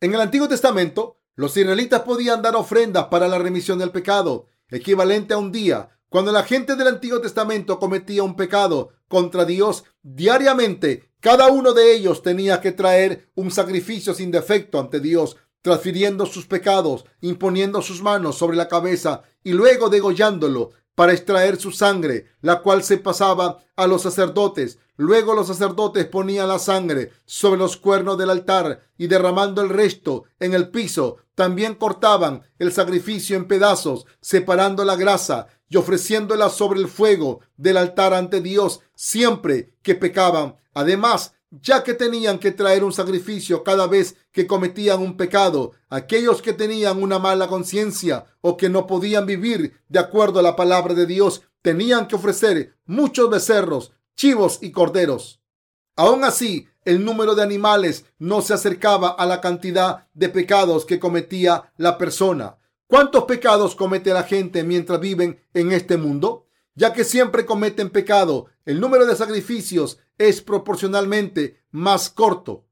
En el Antiguo Testamento, los israelitas podían dar ofrendas para la remisión del pecado, equivalente a un día. Cuando la gente del Antiguo Testamento cometía un pecado contra Dios diariamente, cada uno de ellos tenía que traer un sacrificio sin defecto ante Dios, transfiriendo sus pecados, imponiendo sus manos sobre la cabeza y luego degollándolo para extraer su sangre, la cual se pasaba a los sacerdotes. Luego los sacerdotes ponían la sangre sobre los cuernos del altar y derramando el resto en el piso, también cortaban el sacrificio en pedazos, separando la grasa y ofreciéndola sobre el fuego del altar ante Dios siempre que pecaban. Además, ya que tenían que traer un sacrificio cada vez que cometían un pecado, aquellos que tenían una mala conciencia o que no podían vivir de acuerdo a la palabra de Dios, tenían que ofrecer muchos becerros, chivos y corderos. Aún así, el número de animales no se acercaba a la cantidad de pecados que cometía la persona. ¿Cuántos pecados comete la gente mientras viven en este mundo? Ya que siempre cometen pecado, el número de sacrificios es proporcionalmente más corto.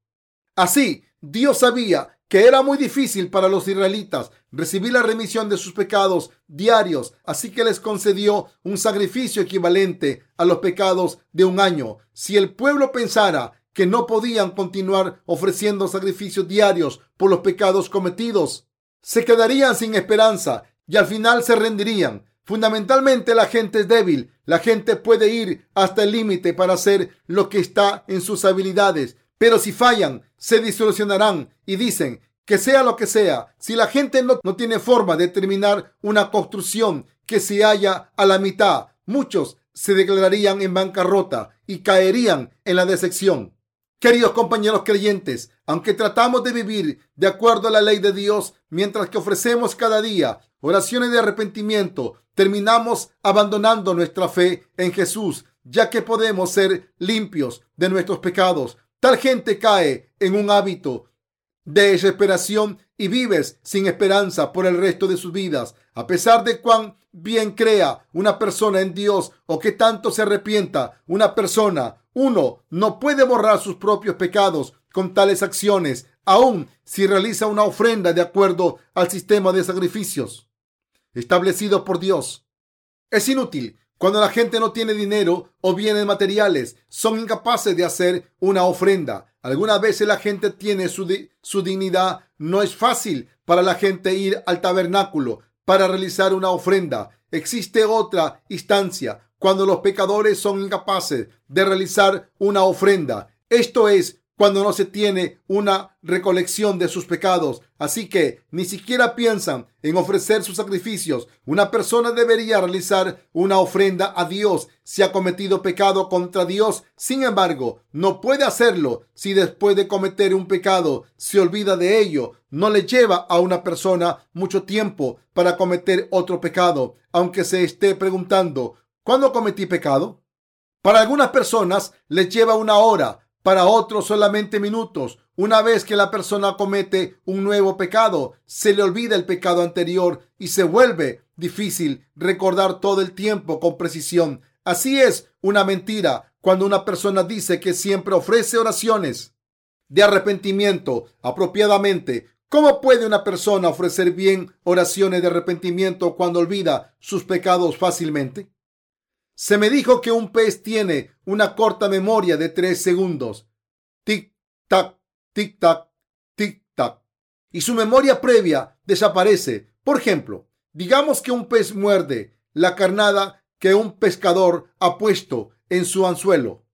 Así, Dios sabía que era muy difícil para los israelitas recibir la remisión de sus pecados diarios, así que les concedió un sacrificio equivalente a los pecados de un año. Si el pueblo pensara que no podían continuar ofreciendo sacrificios diarios por los pecados cometidos, se quedarían sin esperanza y al final se rendirían. Fundamentalmente la gente es débil. La gente puede ir hasta el límite para hacer lo que está en sus habilidades. Pero si fallan, se disolucionarán y dicen que sea lo que sea. Si la gente no, no tiene forma de terminar una construcción, que se halla a la mitad, muchos se declararían en bancarrota y caerían en la decepción. Queridos compañeros creyentes, aunque tratamos de vivir de acuerdo a la ley de Dios, mientras que ofrecemos cada día oraciones de arrepentimiento, terminamos abandonando nuestra fe en Jesús, ya que podemos ser limpios de nuestros pecados. Tal gente cae en un hábito de desesperación y vives sin esperanza por el resto de sus vidas, a pesar de cuán bien crea una persona en Dios o que tanto se arrepienta una persona, uno no puede borrar sus propios pecados con tales acciones, aun si realiza una ofrenda de acuerdo al sistema de sacrificios establecido por Dios. Es inútil cuando la gente no tiene dinero o bienes materiales, son incapaces de hacer una ofrenda. Algunas veces la gente tiene su, su dignidad. No es fácil para la gente ir al tabernáculo para realizar una ofrenda. Existe otra instancia cuando los pecadores son incapaces de realizar una ofrenda. Esto es cuando no se tiene una recolección de sus pecados. Así que ni siquiera piensan en ofrecer sus sacrificios. Una persona debería realizar una ofrenda a Dios si ha cometido pecado contra Dios. Sin embargo, no puede hacerlo si después de cometer un pecado se olvida de ello. No le lleva a una persona mucho tiempo para cometer otro pecado, aunque se esté preguntando, ¿cuándo cometí pecado? Para algunas personas les lleva una hora para otros solamente minutos. Una vez que la persona comete un nuevo pecado, se le olvida el pecado anterior y se vuelve difícil recordar todo el tiempo con precisión. Así es una mentira cuando una persona dice que siempre ofrece oraciones de arrepentimiento apropiadamente. ¿Cómo puede una persona ofrecer bien oraciones de arrepentimiento cuando olvida sus pecados fácilmente? Se me dijo que un pez tiene una corta memoria de tres segundos. Tic, tac, tic, tac, tic, tac. Y su memoria previa desaparece. Por ejemplo, digamos que un pez muerde la carnada que un pescador ha puesto en su anzuelo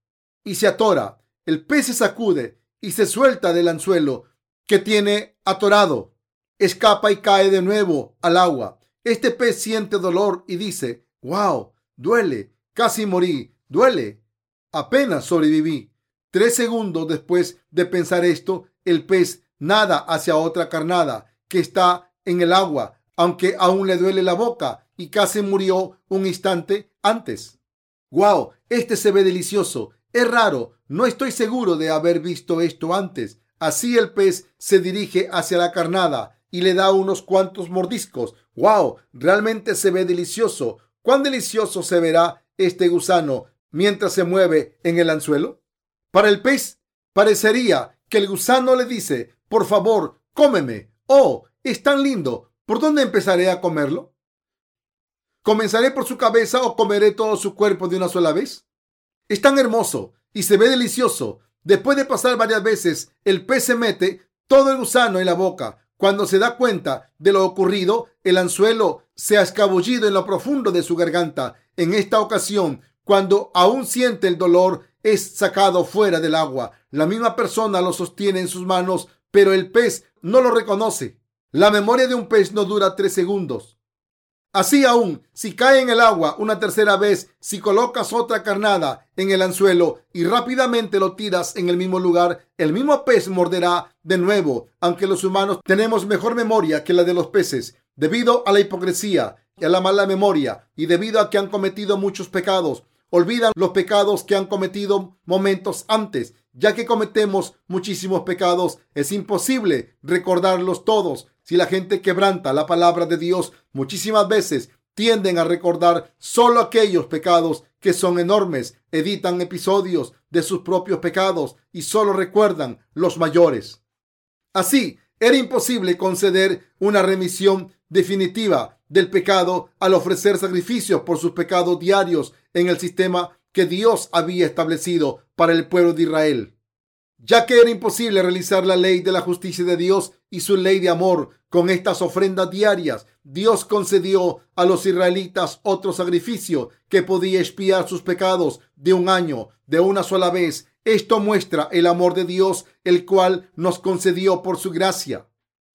y se atora. El pez se sacude y se suelta del anzuelo que tiene atorado. Escapa y cae de nuevo al agua. Este pez siente dolor y dice, wow, duele, Casi morí. Duele. Apenas sobreviví. Tres segundos después de pensar esto, el pez nada hacia otra carnada que está en el agua, aunque aún le duele la boca y casi murió un instante antes. ¡Wow! Este se ve delicioso. Es raro. No estoy seguro de haber visto esto antes. Así el pez se dirige hacia la carnada y le da unos cuantos mordiscos. ¡Wow! Realmente se ve delicioso. ¿Cuán delicioso se verá este gusano mientras se mueve en el anzuelo? Para el pez parecería que el gusano le dice, por favor, cómeme. Oh, es tan lindo. ¿Por dónde empezaré a comerlo? ¿Comenzaré por su cabeza o comeré todo su cuerpo de una sola vez? Es tan hermoso y se ve delicioso. Después de pasar varias veces, el pez se mete todo el gusano en la boca. Cuando se da cuenta de lo ocurrido, el anzuelo se ha escabullido en lo profundo de su garganta. En esta ocasión, cuando aún siente el dolor, es sacado fuera del agua. La misma persona lo sostiene en sus manos, pero el pez no lo reconoce. La memoria de un pez no dura tres segundos. Así aún, si cae en el agua una tercera vez, si colocas otra carnada en el anzuelo y rápidamente lo tiras en el mismo lugar, el mismo pez morderá de nuevo, aunque los humanos tenemos mejor memoria que la de los peces. Debido a la hipocresía y a la mala memoria y debido a que han cometido muchos pecados, olvidan los pecados que han cometido momentos antes. Ya que cometemos muchísimos pecados, es imposible recordarlos todos. Si la gente quebranta la palabra de Dios, muchísimas veces tienden a recordar solo aquellos pecados que son enormes, editan episodios de sus propios pecados y solo recuerdan los mayores. Así, era imposible conceder una remisión definitiva del pecado al ofrecer sacrificios por sus pecados diarios en el sistema que Dios había establecido para el pueblo de Israel. Ya que era imposible realizar la ley de la justicia de Dios y su ley de amor con estas ofrendas diarias, Dios concedió a los israelitas otro sacrificio que podía expiar sus pecados de un año, de una sola vez. Esto muestra el amor de Dios, el cual nos concedió por su gracia.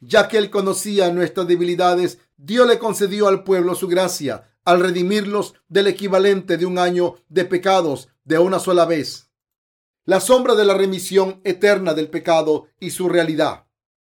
Ya que él conocía nuestras debilidades, Dios le concedió al pueblo su gracia. al redimirlos del equivalente de un año de pecados de una sola vez. La sombra de la remisión eterna del pecado y su realidad.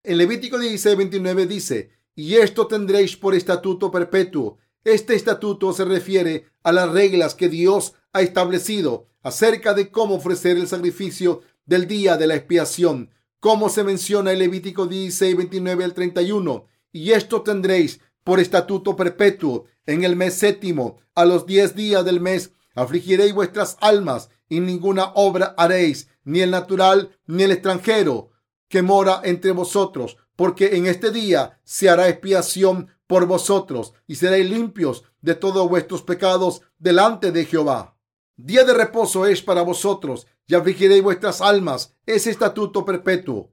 En Levítico 16, 29 dice, y esto tendréis por estatuto perpetuo. Este estatuto se refiere a las reglas que Dios ha establecido acerca de cómo ofrecer el sacrificio del día de la expiación, como se menciona en Levítico 16, 29 al 31. Y esto tendréis por estatuto perpetuo en el mes séptimo, a los diez días del mes, afligiréis vuestras almas y ninguna obra haréis, ni el natural ni el extranjero que mora entre vosotros, porque en este día se hará expiación por vosotros y seréis limpios de todos vuestros pecados delante de Jehová. Día de reposo es para vosotros y afligiréis vuestras almas. Es estatuto perpetuo.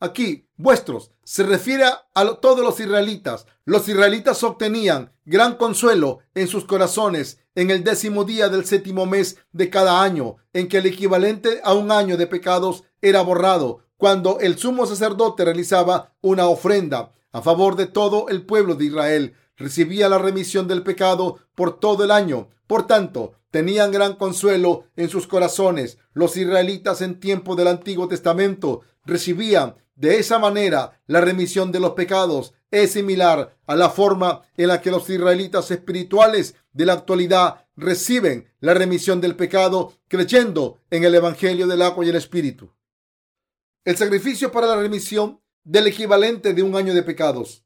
Aquí, vuestros, se refiere a todos los israelitas. Los israelitas obtenían gran consuelo en sus corazones en el décimo día del séptimo mes de cada año, en que el equivalente a un año de pecados era borrado cuando el sumo sacerdote realizaba una ofrenda a favor de todo el pueblo de Israel, recibía la remisión del pecado por todo el año. Por tanto, tenían gran consuelo en sus corazones. Los israelitas en tiempo del Antiguo Testamento recibían de esa manera la remisión de los pecados. Es similar a la forma en la que los israelitas espirituales de la actualidad reciben la remisión del pecado creyendo en el Evangelio del agua y el Espíritu el sacrificio para la remisión del equivalente de un año de pecados.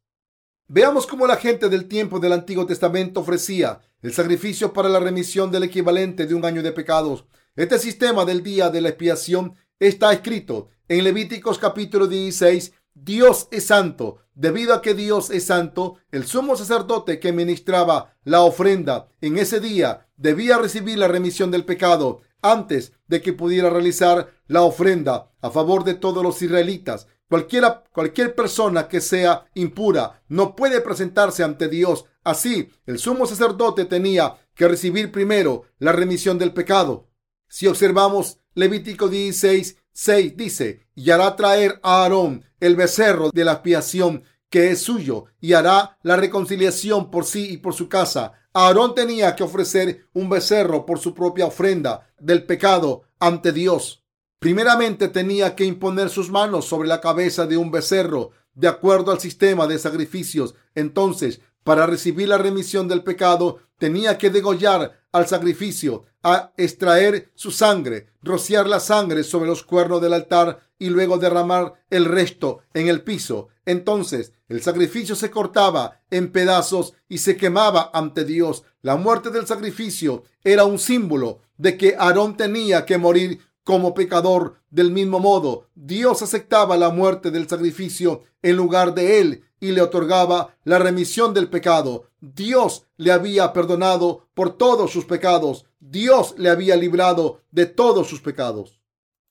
Veamos cómo la gente del tiempo del Antiguo Testamento ofrecía el sacrificio para la remisión del equivalente de un año de pecados. Este sistema del día de la expiación está escrito en Levíticos capítulo 16. Dios es santo. Debido a que Dios es santo, el sumo sacerdote que ministraba la ofrenda en ese día debía recibir la remisión del pecado antes de que pudiera realizar la ofrenda a favor de todos los israelitas. Cualquiera, cualquier persona que sea impura no puede presentarse ante Dios. Así, el sumo sacerdote tenía que recibir primero la remisión del pecado. Si observamos Levítico 16, 6 dice, y hará traer a Aarón el becerro de la expiación que es suyo, y hará la reconciliación por sí y por su casa Aarón tenía que ofrecer un becerro por su propia ofrenda del pecado ante Dios. Primeramente tenía que imponer sus manos sobre la cabeza de un becerro de acuerdo al sistema de sacrificios. Entonces, para recibir la remisión del pecado, tenía que degollar al sacrificio, a extraer su sangre, rociar la sangre sobre los cuernos del altar y luego derramar el resto en el piso. Entonces el sacrificio se cortaba en pedazos y se quemaba ante Dios. La muerte del sacrificio era un símbolo de que Aarón tenía que morir como pecador. Del mismo modo, Dios aceptaba la muerte del sacrificio en lugar de él y le otorgaba la remisión del pecado. Dios le había perdonado por todos sus pecados. Dios le había librado de todos sus pecados.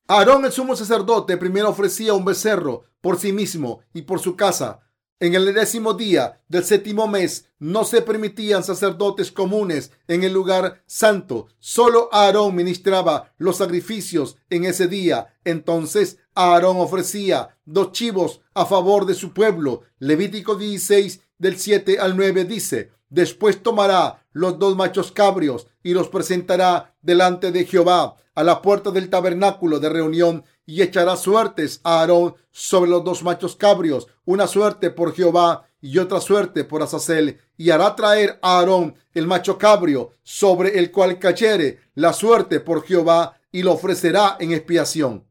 Aarón el sumo sacerdote primero ofrecía un becerro por sí mismo y por su casa. En el décimo día del séptimo mes no se permitían sacerdotes comunes en el lugar santo. Solo Aarón ministraba los sacrificios en ese día. Entonces Aarón ofrecía dos chivos a favor de su pueblo. Levítico 16 del 7 al 9 dice, Después tomará los dos machos cabrios y los presentará delante de Jehová a la puerta del tabernáculo de reunión y echará suertes a Aarón sobre los dos machos cabrios, una suerte por Jehová y otra suerte por Azazel, y hará traer a Aarón el macho cabrio sobre el cual cayere la suerte por Jehová y lo ofrecerá en expiación.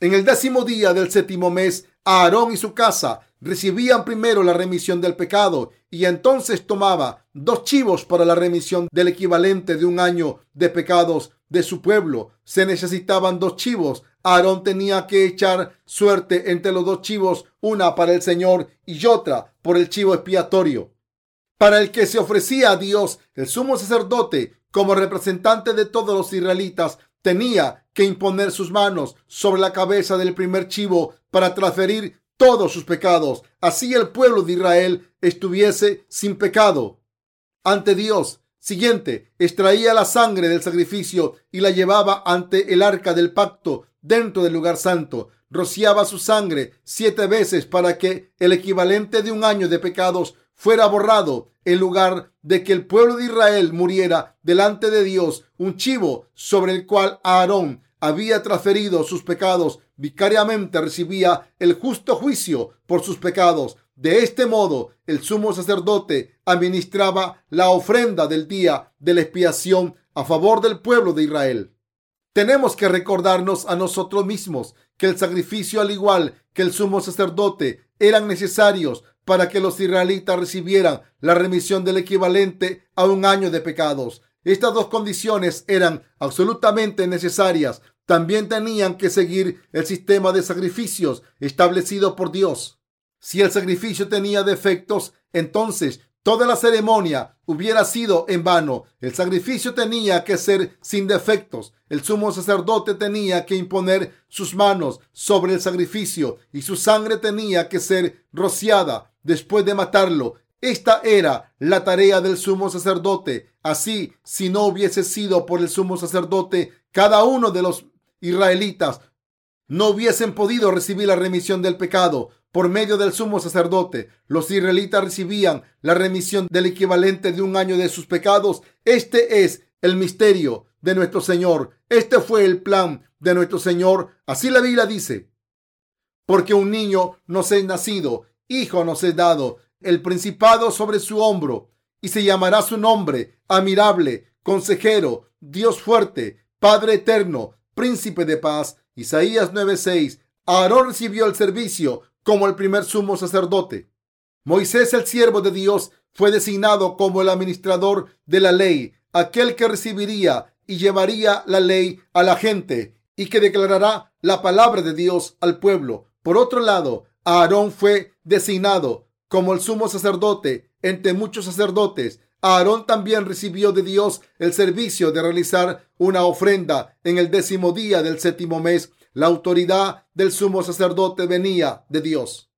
En el décimo día del séptimo mes, Aarón y su casa recibían primero la remisión del pecado y entonces tomaba dos chivos para la remisión del equivalente de un año de pecados de su pueblo. Se necesitaban dos chivos. Aarón tenía que echar suerte entre los dos chivos, una para el Señor y otra por el chivo expiatorio. Para el que se ofrecía a Dios, el sumo sacerdote, como representante de todos los israelitas, tenía que imponer sus manos sobre la cabeza del primer chivo para transferir todos sus pecados. Así el pueblo de Israel estuviese sin pecado ante Dios. Siguiente, extraía la sangre del sacrificio y la llevaba ante el arca del pacto dentro del lugar santo. Rociaba su sangre siete veces para que el equivalente de un año de pecados fuera borrado. en lugar de que el pueblo de Israel muriera delante de Dios, un chivo sobre el cual Aarón había transferido sus pecados, vicariamente recibía el justo juicio por sus pecados. De este modo, el sumo sacerdote administraba la ofrenda del día de la expiación a favor del pueblo de Israel. Tenemos que recordarnos a nosotros mismos que el sacrificio, al igual que el sumo sacerdote, eran necesarios para que los israelitas recibieran la remisión del equivalente a un año de pecados. Estas dos condiciones eran absolutamente necesarias. También tenían que seguir el sistema de sacrificios establecido por Dios. Si el sacrificio tenía defectos, entonces toda la ceremonia hubiera sido en vano. El sacrificio tenía que ser sin defectos. El sumo sacerdote tenía que imponer sus manos sobre el sacrificio y su sangre tenía que ser rociada después de matarlo. Esta era la tarea del sumo sacerdote. Así, si no hubiese sido por el sumo sacerdote, cada uno de los israelitas no hubiesen podido recibir la remisión del pecado por medio del sumo sacerdote. Los israelitas recibían la remisión del equivalente de un año de sus pecados. Este es el misterio de nuestro Señor. Este fue el plan de nuestro Señor. Así la Biblia dice. Porque un niño nos es nacido, hijo nos es dado, el principado sobre su hombro, y se llamará su nombre, admirable, consejero, Dios fuerte, Padre eterno, príncipe de paz Isaías 9:6. Aarón recibió el servicio como el primer sumo sacerdote. Moisés, el siervo de Dios, fue designado como el administrador de la ley, aquel que recibiría y llevaría la ley a la gente y que declarará la palabra de Dios al pueblo. Por otro lado, Aarón fue designado como el sumo sacerdote entre muchos sacerdotes. Aarón también recibió de Dios el servicio de realizar una ofrenda en el décimo día del séptimo mes. La autoridad del sumo sacerdote venía de Dios.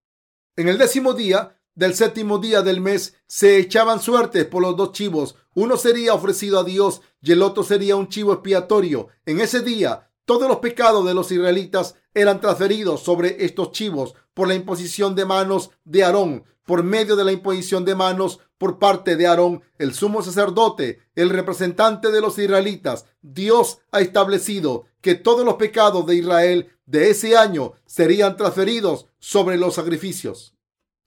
En el décimo día del séptimo día del mes se echaban suertes por los dos chivos. Uno sería ofrecido a Dios y el otro sería un chivo expiatorio. En ese día todos los pecados de los israelitas eran transferidos sobre estos chivos por la imposición de manos de Aarón por medio de la imposición de manos por parte de Aarón, el sumo sacerdote, el representante de los israelitas. Dios ha establecido que todos los pecados de Israel de ese año serían transferidos sobre los sacrificios.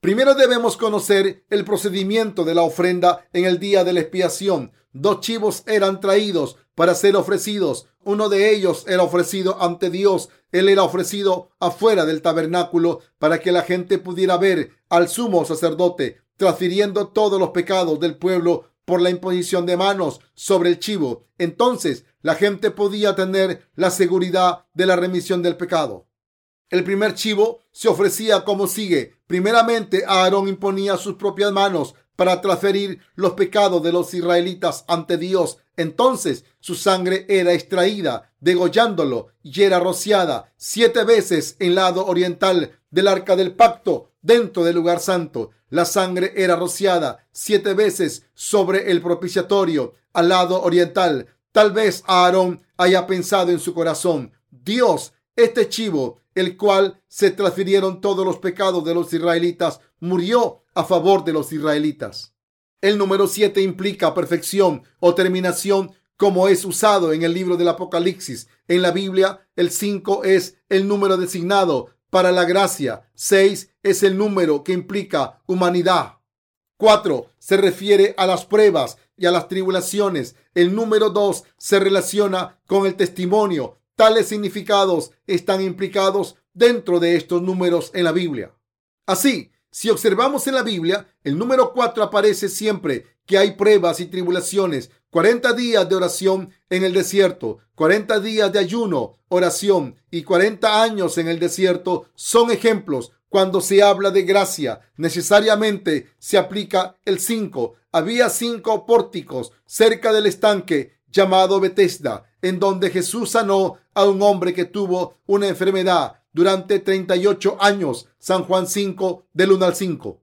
Primero debemos conocer el procedimiento de la ofrenda en el día de la expiación. Dos chivos eran traídos para ser ofrecidos. Uno de ellos era ofrecido ante Dios. Él era ofrecido afuera del tabernáculo para que la gente pudiera ver al sumo sacerdote transfiriendo todos los pecados del pueblo por la imposición de manos sobre el chivo. Entonces la gente podía tener la seguridad de la remisión del pecado. El primer chivo se ofrecía como sigue. Primeramente, Aarón imponía sus propias manos para transferir los pecados de los israelitas ante Dios. Entonces su sangre era extraída, degollándolo, y era rociada siete veces en lado oriental del arca del pacto dentro del lugar santo. La sangre era rociada siete veces sobre el propiciatorio al lado oriental. Tal vez Aarón haya pensado en su corazón, Dios, este chivo, el cual se transfirieron todos los pecados de los israelitas, murió a favor de los israelitas. El número 7 implica perfección o terminación como es usado en el libro del Apocalipsis. En la Biblia, el 5 es el número designado para la gracia. 6 es el número que implica humanidad. 4 se refiere a las pruebas y a las tribulaciones. El número 2 se relaciona con el testimonio. Tales significados están implicados dentro de estos números en la Biblia. Así, si observamos en la Biblia, el número 4 aparece siempre que hay pruebas y tribulaciones. 40 días de oración en el desierto, 40 días de ayuno, oración y 40 años en el desierto son ejemplos. Cuando se habla de gracia, necesariamente se aplica el 5. Había cinco pórticos cerca del estanque llamado Bethesda, en donde Jesús sanó a un hombre que tuvo una enfermedad durante 38 años. San Juan 5, del 1 al 5.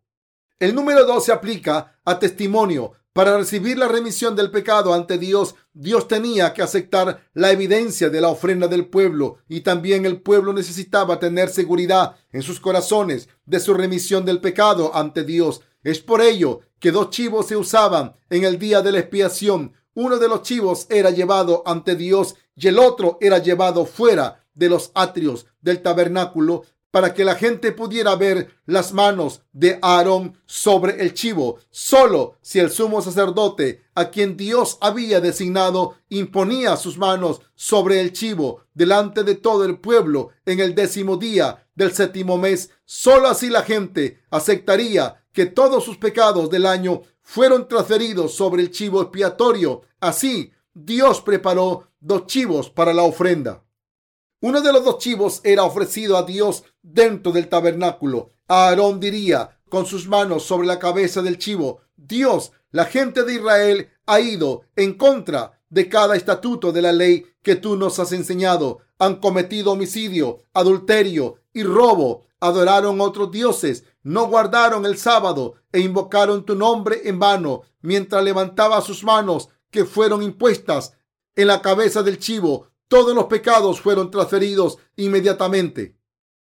El número 2 se aplica a testimonio. Para recibir la remisión del pecado ante Dios, Dios tenía que aceptar la evidencia de la ofrenda del pueblo y también el pueblo necesitaba tener seguridad en sus corazones de su remisión del pecado ante Dios. Es por ello que dos chivos se usaban en el día de la expiación. Uno de los chivos era llevado ante Dios y el otro era llevado fuera de los atrios del tabernáculo para que la gente pudiera ver las manos de Aarón sobre el chivo. Solo si el sumo sacerdote, a quien Dios había designado, imponía sus manos sobre el chivo delante de todo el pueblo en el décimo día del séptimo mes, solo así la gente aceptaría que todos sus pecados del año fueron transferidos sobre el chivo expiatorio. Así, Dios preparó dos chivos para la ofrenda. Uno de los dos chivos era ofrecido a Dios dentro del tabernáculo. Aarón diría con sus manos sobre la cabeza del chivo, Dios, la gente de Israel ha ido en contra de cada estatuto de la ley que tú nos has enseñado. Han cometido homicidio, adulterio y robo. Adoraron otros dioses, no guardaron el sábado e invocaron tu nombre en vano mientras levantaba sus manos que fueron impuestas en la cabeza del chivo todos los pecados fueron transferidos inmediatamente.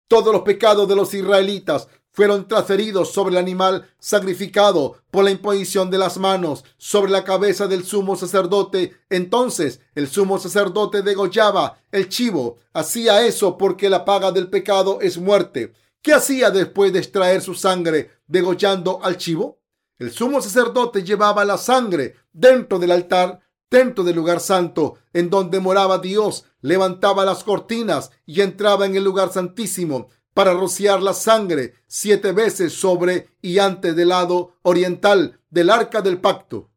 Todos los pecados de los israelitas fueron transferidos sobre el animal sacrificado por la imposición de las manos sobre la cabeza del sumo sacerdote. Entonces el sumo sacerdote degollaba el chivo. Hacía eso porque la paga del pecado es muerte. ¿Qué hacía después de extraer su sangre degollando al chivo? El sumo sacerdote llevaba la sangre dentro del altar dentro del lugar santo en donde moraba Dios, levantaba las cortinas y entraba en el lugar santísimo para rociar la sangre siete veces sobre y antes del lado oriental del arca del pacto.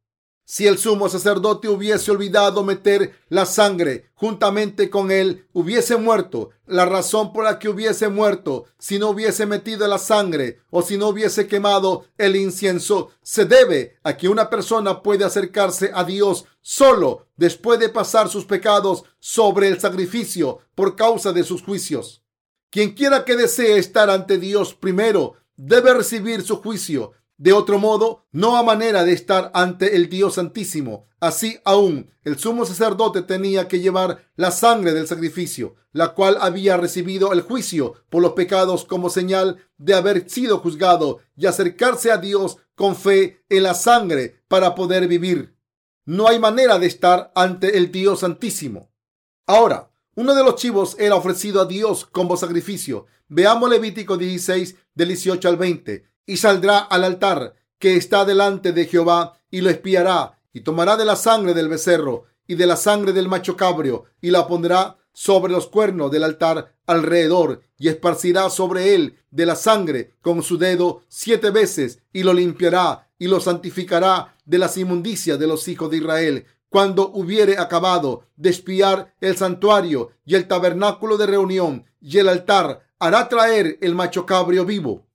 Si el sumo sacerdote hubiese olvidado meter la sangre juntamente con él, hubiese muerto. La razón por la que hubiese muerto, si no hubiese metido la sangre o si no hubiese quemado el incienso, se debe a que una persona puede acercarse a Dios solo después de pasar sus pecados sobre el sacrificio por causa de sus juicios. Quien quiera que desee estar ante Dios primero debe recibir su juicio de otro modo, no a manera de estar ante el Dios Santísimo. Así aún, el sumo sacerdote tenía que llevar la sangre del sacrificio, la cual había recibido el juicio por los pecados como señal de haber sido juzgado y acercarse a Dios con fe en la sangre para poder vivir. No hay manera de estar ante el Dios Santísimo. Ahora, uno de los chivos era ofrecido a Dios como sacrificio. Veamos Levítico 16, del 18 al 20 y saldrá al altar que está delante de Jehová y lo espiará y tomará de la sangre del becerro y de la sangre del macho cabrio y la pondrá sobre los cuernos del altar alrededor y esparcirá sobre él de la sangre con su dedo siete veces y lo limpiará y lo santificará de las inmundicias de los hijos de Israel. Cuando hubiere acabado de espiar el santuario y el tabernáculo de reunión y el altar, hará traer el macho cabrio vivo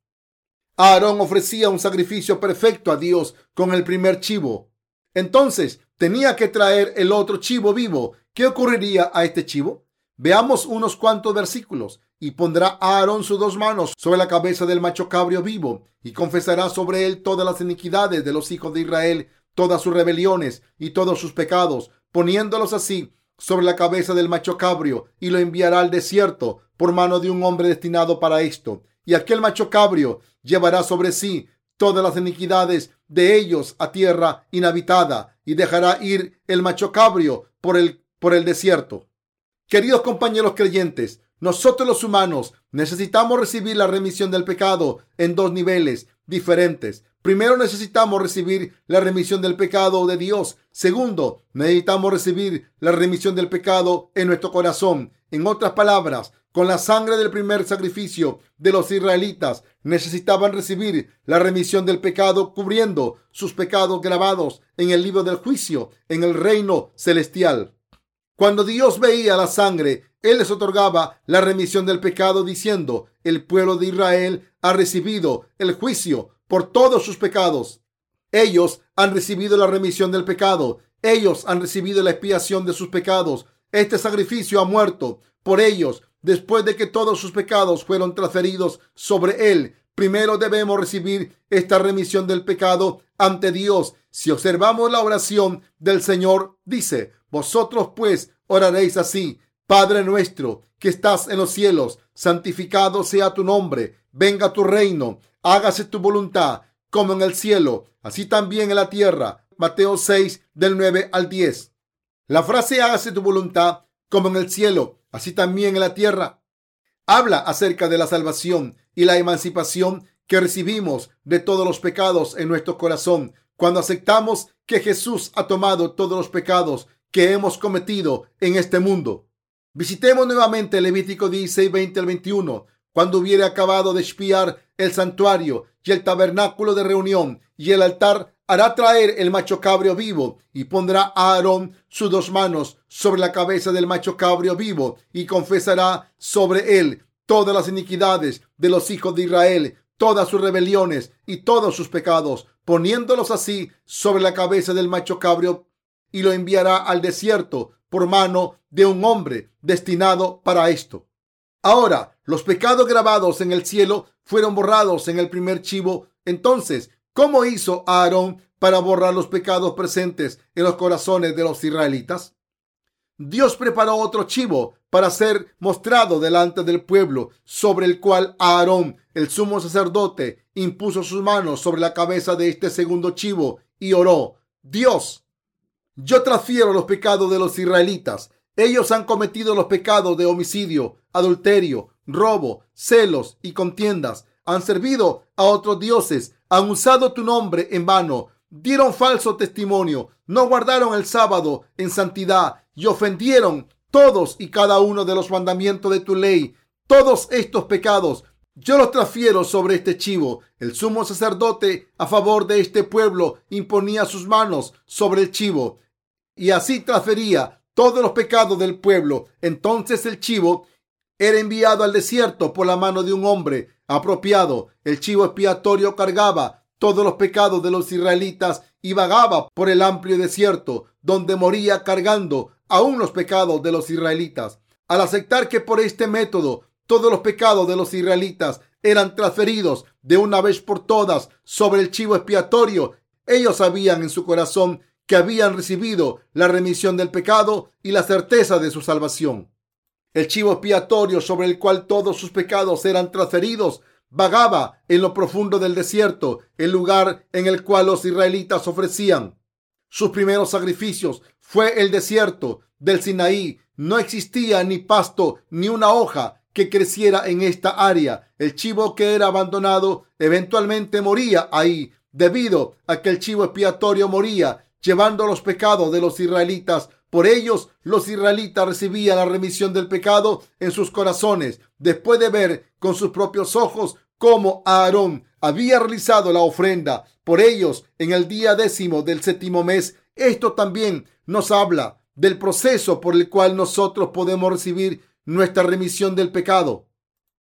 Aarón ofrecía un sacrificio perfecto a Dios con el primer chivo. Entonces tenía que traer el otro chivo vivo. ¿Qué ocurriría a este chivo? Veamos unos cuantos versículos. Y pondrá Aarón sus dos manos sobre la cabeza del macho cabrio vivo y confesará sobre él todas las iniquidades de los hijos de Israel, todas sus rebeliones y todos sus pecados, poniéndolos así sobre la cabeza del macho cabrio y lo enviará al desierto por mano de un hombre destinado para esto y aquel macho cabrio llevará sobre sí todas las iniquidades de ellos a tierra inhabitada y dejará ir el macho cabrio por el, por el desierto. Queridos compañeros creyentes, nosotros los humanos necesitamos recibir la remisión del pecado en dos niveles diferentes. Primero necesitamos recibir la remisión del pecado de Dios. Segundo, necesitamos recibir la remisión del pecado en nuestro corazón. En otras palabras, con la sangre del primer sacrificio de los israelitas necesitaban recibir la remisión del pecado cubriendo sus pecados grabados en el libro del juicio en el reino celestial. Cuando Dios veía la sangre, Él les otorgaba la remisión del pecado diciendo, el pueblo de Israel ha recibido el juicio por todos sus pecados. Ellos han recibido la remisión del pecado. Ellos han recibido la expiación de sus pecados. Este sacrificio ha muerto por ellos después de que todos sus pecados fueron transferidos sobre él. Primero debemos recibir esta remisión del pecado ante Dios. Si observamos la oración del Señor, dice, vosotros pues oraréis así, Padre nuestro que estás en los cielos, santificado sea tu nombre, venga tu reino, hágase tu voluntad, como en el cielo, así también en la tierra. Mateo 6 del 9 al 10. La frase hágase tu voluntad como en el cielo, así también en la tierra. Habla acerca de la salvación y la emancipación que recibimos de todos los pecados en nuestro corazón cuando aceptamos que Jesús ha tomado todos los pecados que hemos cometido en este mundo. Visitemos nuevamente Levítico 16, 20 al 21. Cuando hubiere acabado de espiar el santuario y el tabernáculo de reunión y el altar, hará traer el macho cabrio vivo y pondrá a Aarón sus dos manos sobre la cabeza del macho cabrio vivo y confesará sobre él todas las iniquidades de los hijos de Israel, todas sus rebeliones y todos sus pecados, poniéndolos así sobre la cabeza del macho cabrio y lo enviará al desierto por mano de un hombre destinado para esto. Ahora, los pecados grabados en el cielo fueron borrados en el primer chivo. Entonces, ¿cómo hizo Aarón para borrar los pecados presentes en los corazones de los israelitas? Dios preparó otro chivo para ser mostrado delante del pueblo, sobre el cual Aarón, el sumo sacerdote, impuso sus manos sobre la cabeza de este segundo chivo y oró, Dios, yo transfiero los pecados de los israelitas. Ellos han cometido los pecados de homicidio, adulterio, robo, celos y contiendas. Han servido a otros dioses, han usado tu nombre en vano, dieron falso testimonio, no guardaron el sábado en santidad y ofendieron todos y cada uno de los mandamientos de tu ley. Todos estos pecados yo los transfiero sobre este chivo. El sumo sacerdote a favor de este pueblo imponía sus manos sobre el chivo y así transfería todos los pecados del pueblo. Entonces el chivo era enviado al desierto por la mano de un hombre apropiado. El chivo expiatorio cargaba todos los pecados de los israelitas y vagaba por el amplio desierto, donde moría cargando aún los pecados de los israelitas. Al aceptar que por este método todos los pecados de los israelitas eran transferidos de una vez por todas sobre el chivo expiatorio, ellos sabían en su corazón que habían recibido la remisión del pecado y la certeza de su salvación. El chivo expiatorio sobre el cual todos sus pecados eran transferidos vagaba en lo profundo del desierto, el lugar en el cual los israelitas ofrecían sus primeros sacrificios. Fue el desierto del Sinaí. No existía ni pasto ni una hoja que creciera en esta área. El chivo que era abandonado eventualmente moría ahí, debido a que el chivo expiatorio moría llevando los pecados de los israelitas. Por ellos los israelitas recibían la remisión del pecado en sus corazones, después de ver con sus propios ojos cómo Aarón había realizado la ofrenda por ellos en el día décimo del séptimo mes. Esto también nos habla del proceso por el cual nosotros podemos recibir nuestra remisión del pecado.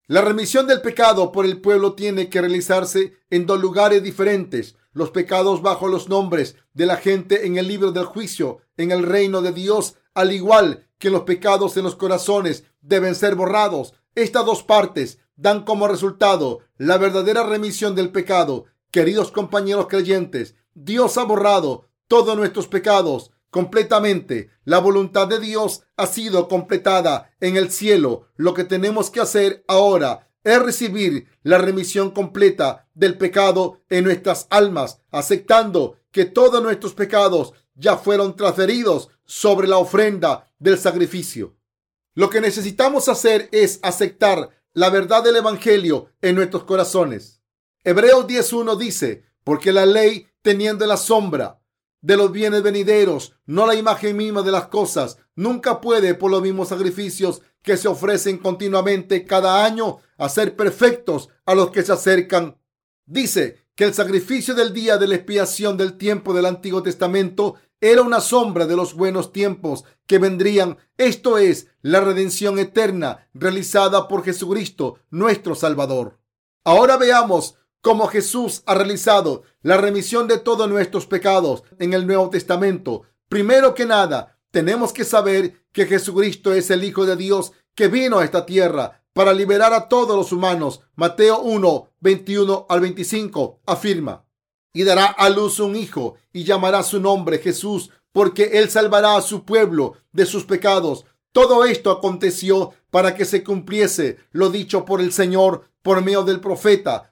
La remisión del pecado por el pueblo tiene que realizarse en dos lugares diferentes los pecados bajo los nombres de la gente en el libro del juicio en el reino de Dios, al igual que los pecados en los corazones deben ser borrados. Estas dos partes dan como resultado la verdadera remisión del pecado. Queridos compañeros creyentes, Dios ha borrado todos nuestros pecados completamente. La voluntad de Dios ha sido completada en el cielo. Lo que tenemos que hacer ahora es recibir la remisión completa del pecado en nuestras almas, aceptando que todos nuestros pecados ya fueron transferidos sobre la ofrenda del sacrificio. Lo que necesitamos hacer es aceptar la verdad del Evangelio en nuestros corazones. Hebreos 10.1 dice, porque la ley, teniendo la sombra de los bienes venideros, no la imagen misma de las cosas, nunca puede, por los mismos sacrificios que se ofrecen continuamente cada año, hacer perfectos a los que se acercan. Dice que el sacrificio del día de la expiación del tiempo del Antiguo Testamento era una sombra de los buenos tiempos que vendrían. Esto es la redención eterna realizada por Jesucristo, nuestro Salvador. Ahora veamos como Jesús ha realizado la remisión de todos nuestros pecados en el Nuevo Testamento. Primero que nada, tenemos que saber que Jesucristo es el Hijo de Dios que vino a esta tierra para liberar a todos los humanos. Mateo 1, 21 al 25 afirma, y dará a luz un hijo y llamará su nombre Jesús, porque él salvará a su pueblo de sus pecados. Todo esto aconteció para que se cumpliese lo dicho por el Señor por medio del profeta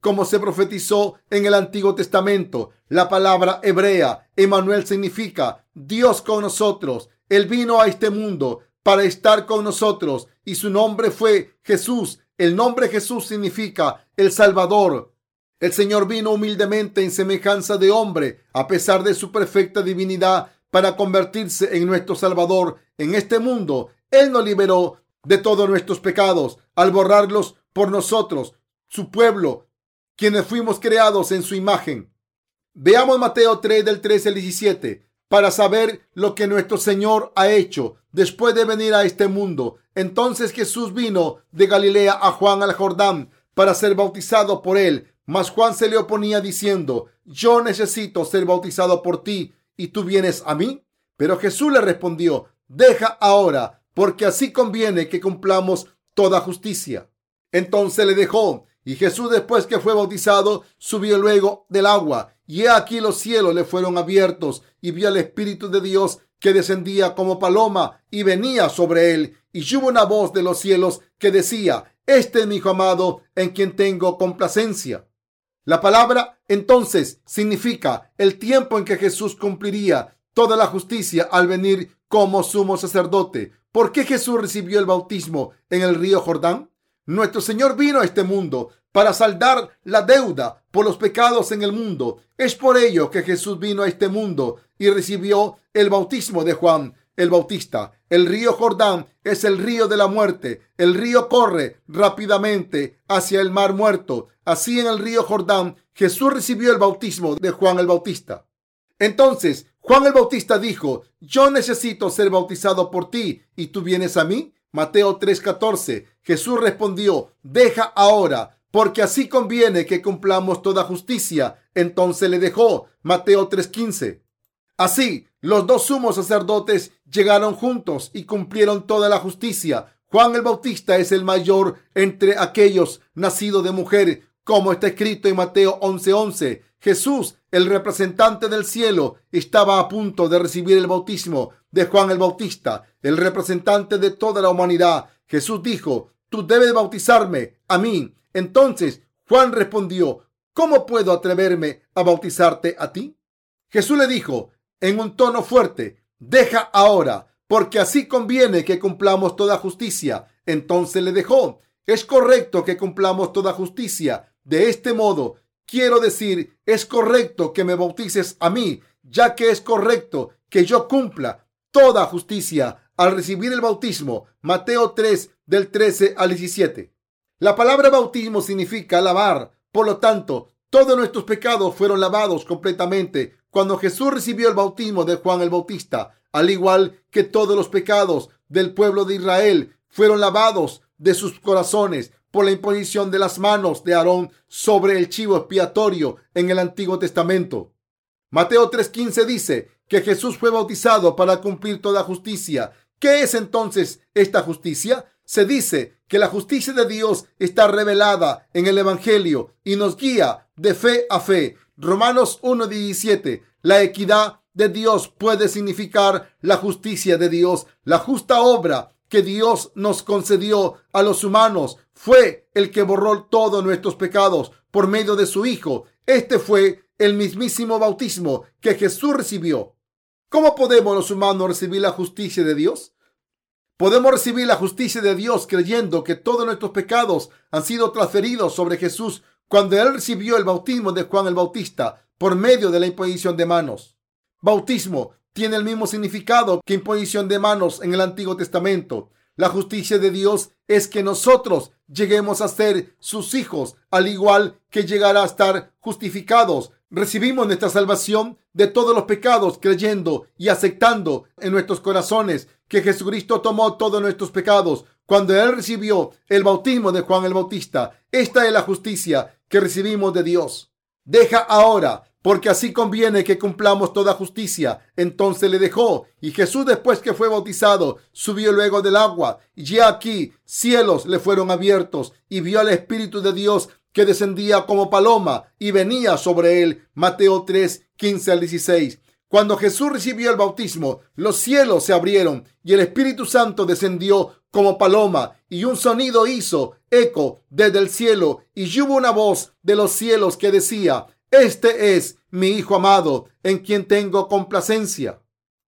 como se profetizó en el Antiguo Testamento. La palabra hebrea, Emanuel, significa Dios con nosotros. Él vino a este mundo para estar con nosotros y su nombre fue Jesús. El nombre Jesús significa el Salvador. El Señor vino humildemente en semejanza de hombre, a pesar de su perfecta divinidad, para convertirse en nuestro Salvador en este mundo. Él nos liberó de todos nuestros pecados al borrarlos por nosotros, su pueblo, quienes fuimos creados en su imagen. Veamos Mateo 3 del 13 al 17 para saber lo que nuestro Señor ha hecho después de venir a este mundo. Entonces Jesús vino de Galilea a Juan al Jordán para ser bautizado por él. Mas Juan se le oponía diciendo, yo necesito ser bautizado por ti y tú vienes a mí. Pero Jesús le respondió, deja ahora, porque así conviene que cumplamos toda justicia. Entonces le dejó y Jesús después que fue bautizado subió luego del agua y he aquí los cielos le fueron abiertos y vio al Espíritu de Dios que descendía como paloma y venía sobre él. Y hubo una voz de los cielos que decía, Este es mi Hijo amado en quien tengo complacencia. La palabra entonces significa el tiempo en que Jesús cumpliría toda la justicia al venir como sumo sacerdote. ¿Por qué Jesús recibió el bautismo en el río Jordán? Nuestro Señor vino a este mundo para saldar la deuda por los pecados en el mundo. Es por ello que Jesús vino a este mundo y recibió el bautismo de Juan el Bautista. El río Jordán es el río de la muerte. El río corre rápidamente hacia el mar muerto. Así en el río Jordán Jesús recibió el bautismo de Juan el Bautista. Entonces Juan el Bautista dijo, yo necesito ser bautizado por ti y tú vienes a mí. Mateo 3:14. Jesús respondió, deja ahora, porque así conviene que cumplamos toda justicia. Entonces le dejó. Mateo 3:15. Así, los dos sumos sacerdotes llegaron juntos y cumplieron toda la justicia. Juan el Bautista es el mayor entre aquellos nacidos de mujer, como está escrito en Mateo 11:11. Jesús, el representante del cielo, estaba a punto de recibir el bautismo de Juan el Bautista, el representante de toda la humanidad. Jesús dijo, tú debes bautizarme a mí. Entonces Juan respondió, ¿cómo puedo atreverme a bautizarte a ti? Jesús le dijo en un tono fuerte, deja ahora, porque así conviene que cumplamos toda justicia. Entonces le dejó. Es correcto que cumplamos toda justicia. De este modo, quiero decir, es correcto que me bautices a mí, ya que es correcto que yo cumpla toda justicia al recibir el bautismo. Mateo 3 del 13 al 17. La palabra bautismo significa lavar. Por lo tanto, todos nuestros pecados fueron lavados completamente cuando Jesús recibió el bautismo de Juan el Bautista, al igual que todos los pecados del pueblo de Israel fueron lavados de sus corazones por la imposición de las manos de Aarón sobre el chivo expiatorio en el Antiguo Testamento. Mateo 3:15 dice que Jesús fue bautizado para cumplir toda justicia. ¿Qué es entonces esta justicia? Se dice que la justicia de Dios está revelada en el Evangelio y nos guía de fe a fe. Romanos 1.17. La equidad de Dios puede significar la justicia de Dios. La justa obra que Dios nos concedió a los humanos fue el que borró todos nuestros pecados por medio de su Hijo. Este fue el mismísimo bautismo que Jesús recibió. ¿Cómo podemos los humanos recibir la justicia de Dios? Podemos recibir la justicia de Dios creyendo que todos nuestros pecados han sido transferidos sobre Jesús cuando Él recibió el bautismo de Juan el Bautista por medio de la imposición de manos. Bautismo tiene el mismo significado que imposición de manos en el Antiguo Testamento. La justicia de Dios es que nosotros lleguemos a ser sus hijos, al igual que llegar a estar justificados. Recibimos nuestra salvación de todos los pecados creyendo y aceptando en nuestros corazones que Jesucristo tomó todos nuestros pecados cuando Él recibió el bautismo de Juan el Bautista. Esta es la justicia que recibimos de Dios. Deja ahora, porque así conviene que cumplamos toda justicia. Entonces le dejó, y Jesús después que fue bautizado, subió luego del agua, y aquí cielos le fueron abiertos, y vio al Espíritu de Dios que descendía como paloma y venía sobre él. Mateo 3, 15 al 16. Cuando Jesús recibió el bautismo, los cielos se abrieron y el Espíritu Santo descendió como paloma y un sonido hizo eco desde el cielo y hubo una voz de los cielos que decía, este es mi Hijo amado en quien tengo complacencia.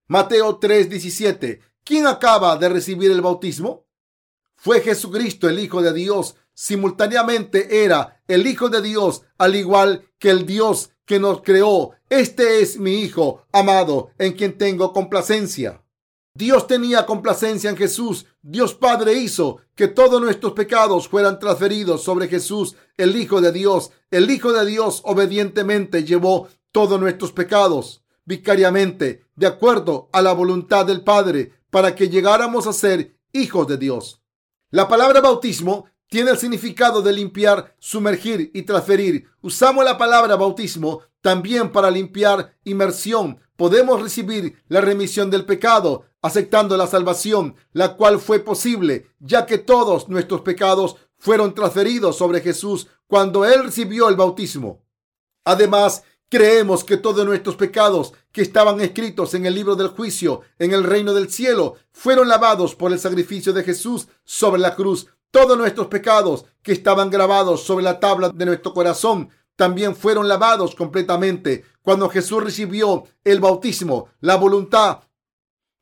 Mateo 3:17. ¿Quién acaba de recibir el bautismo? Fue Jesucristo el Hijo de Dios. Simultáneamente era el Hijo de Dios, al igual que el Dios que nos creó. Este es mi Hijo amado en quien tengo complacencia. Dios tenía complacencia en Jesús. Dios Padre hizo que todos nuestros pecados fueran transferidos sobre Jesús, el Hijo de Dios. El Hijo de Dios obedientemente llevó todos nuestros pecados vicariamente, de acuerdo a la voluntad del Padre, para que llegáramos a ser hijos de Dios. La palabra bautismo tiene el significado de limpiar, sumergir y transferir. Usamos la palabra bautismo también para limpiar inmersión. Podemos recibir la remisión del pecado aceptando la salvación, la cual fue posible, ya que todos nuestros pecados fueron transferidos sobre Jesús cuando Él recibió el bautismo. Además, creemos que todos nuestros pecados que estaban escritos en el libro del juicio en el reino del cielo fueron lavados por el sacrificio de Jesús sobre la cruz todos nuestros pecados que estaban grabados sobre la tabla de nuestro corazón también fueron lavados completamente. Cuando Jesús recibió el bautismo, la voluntad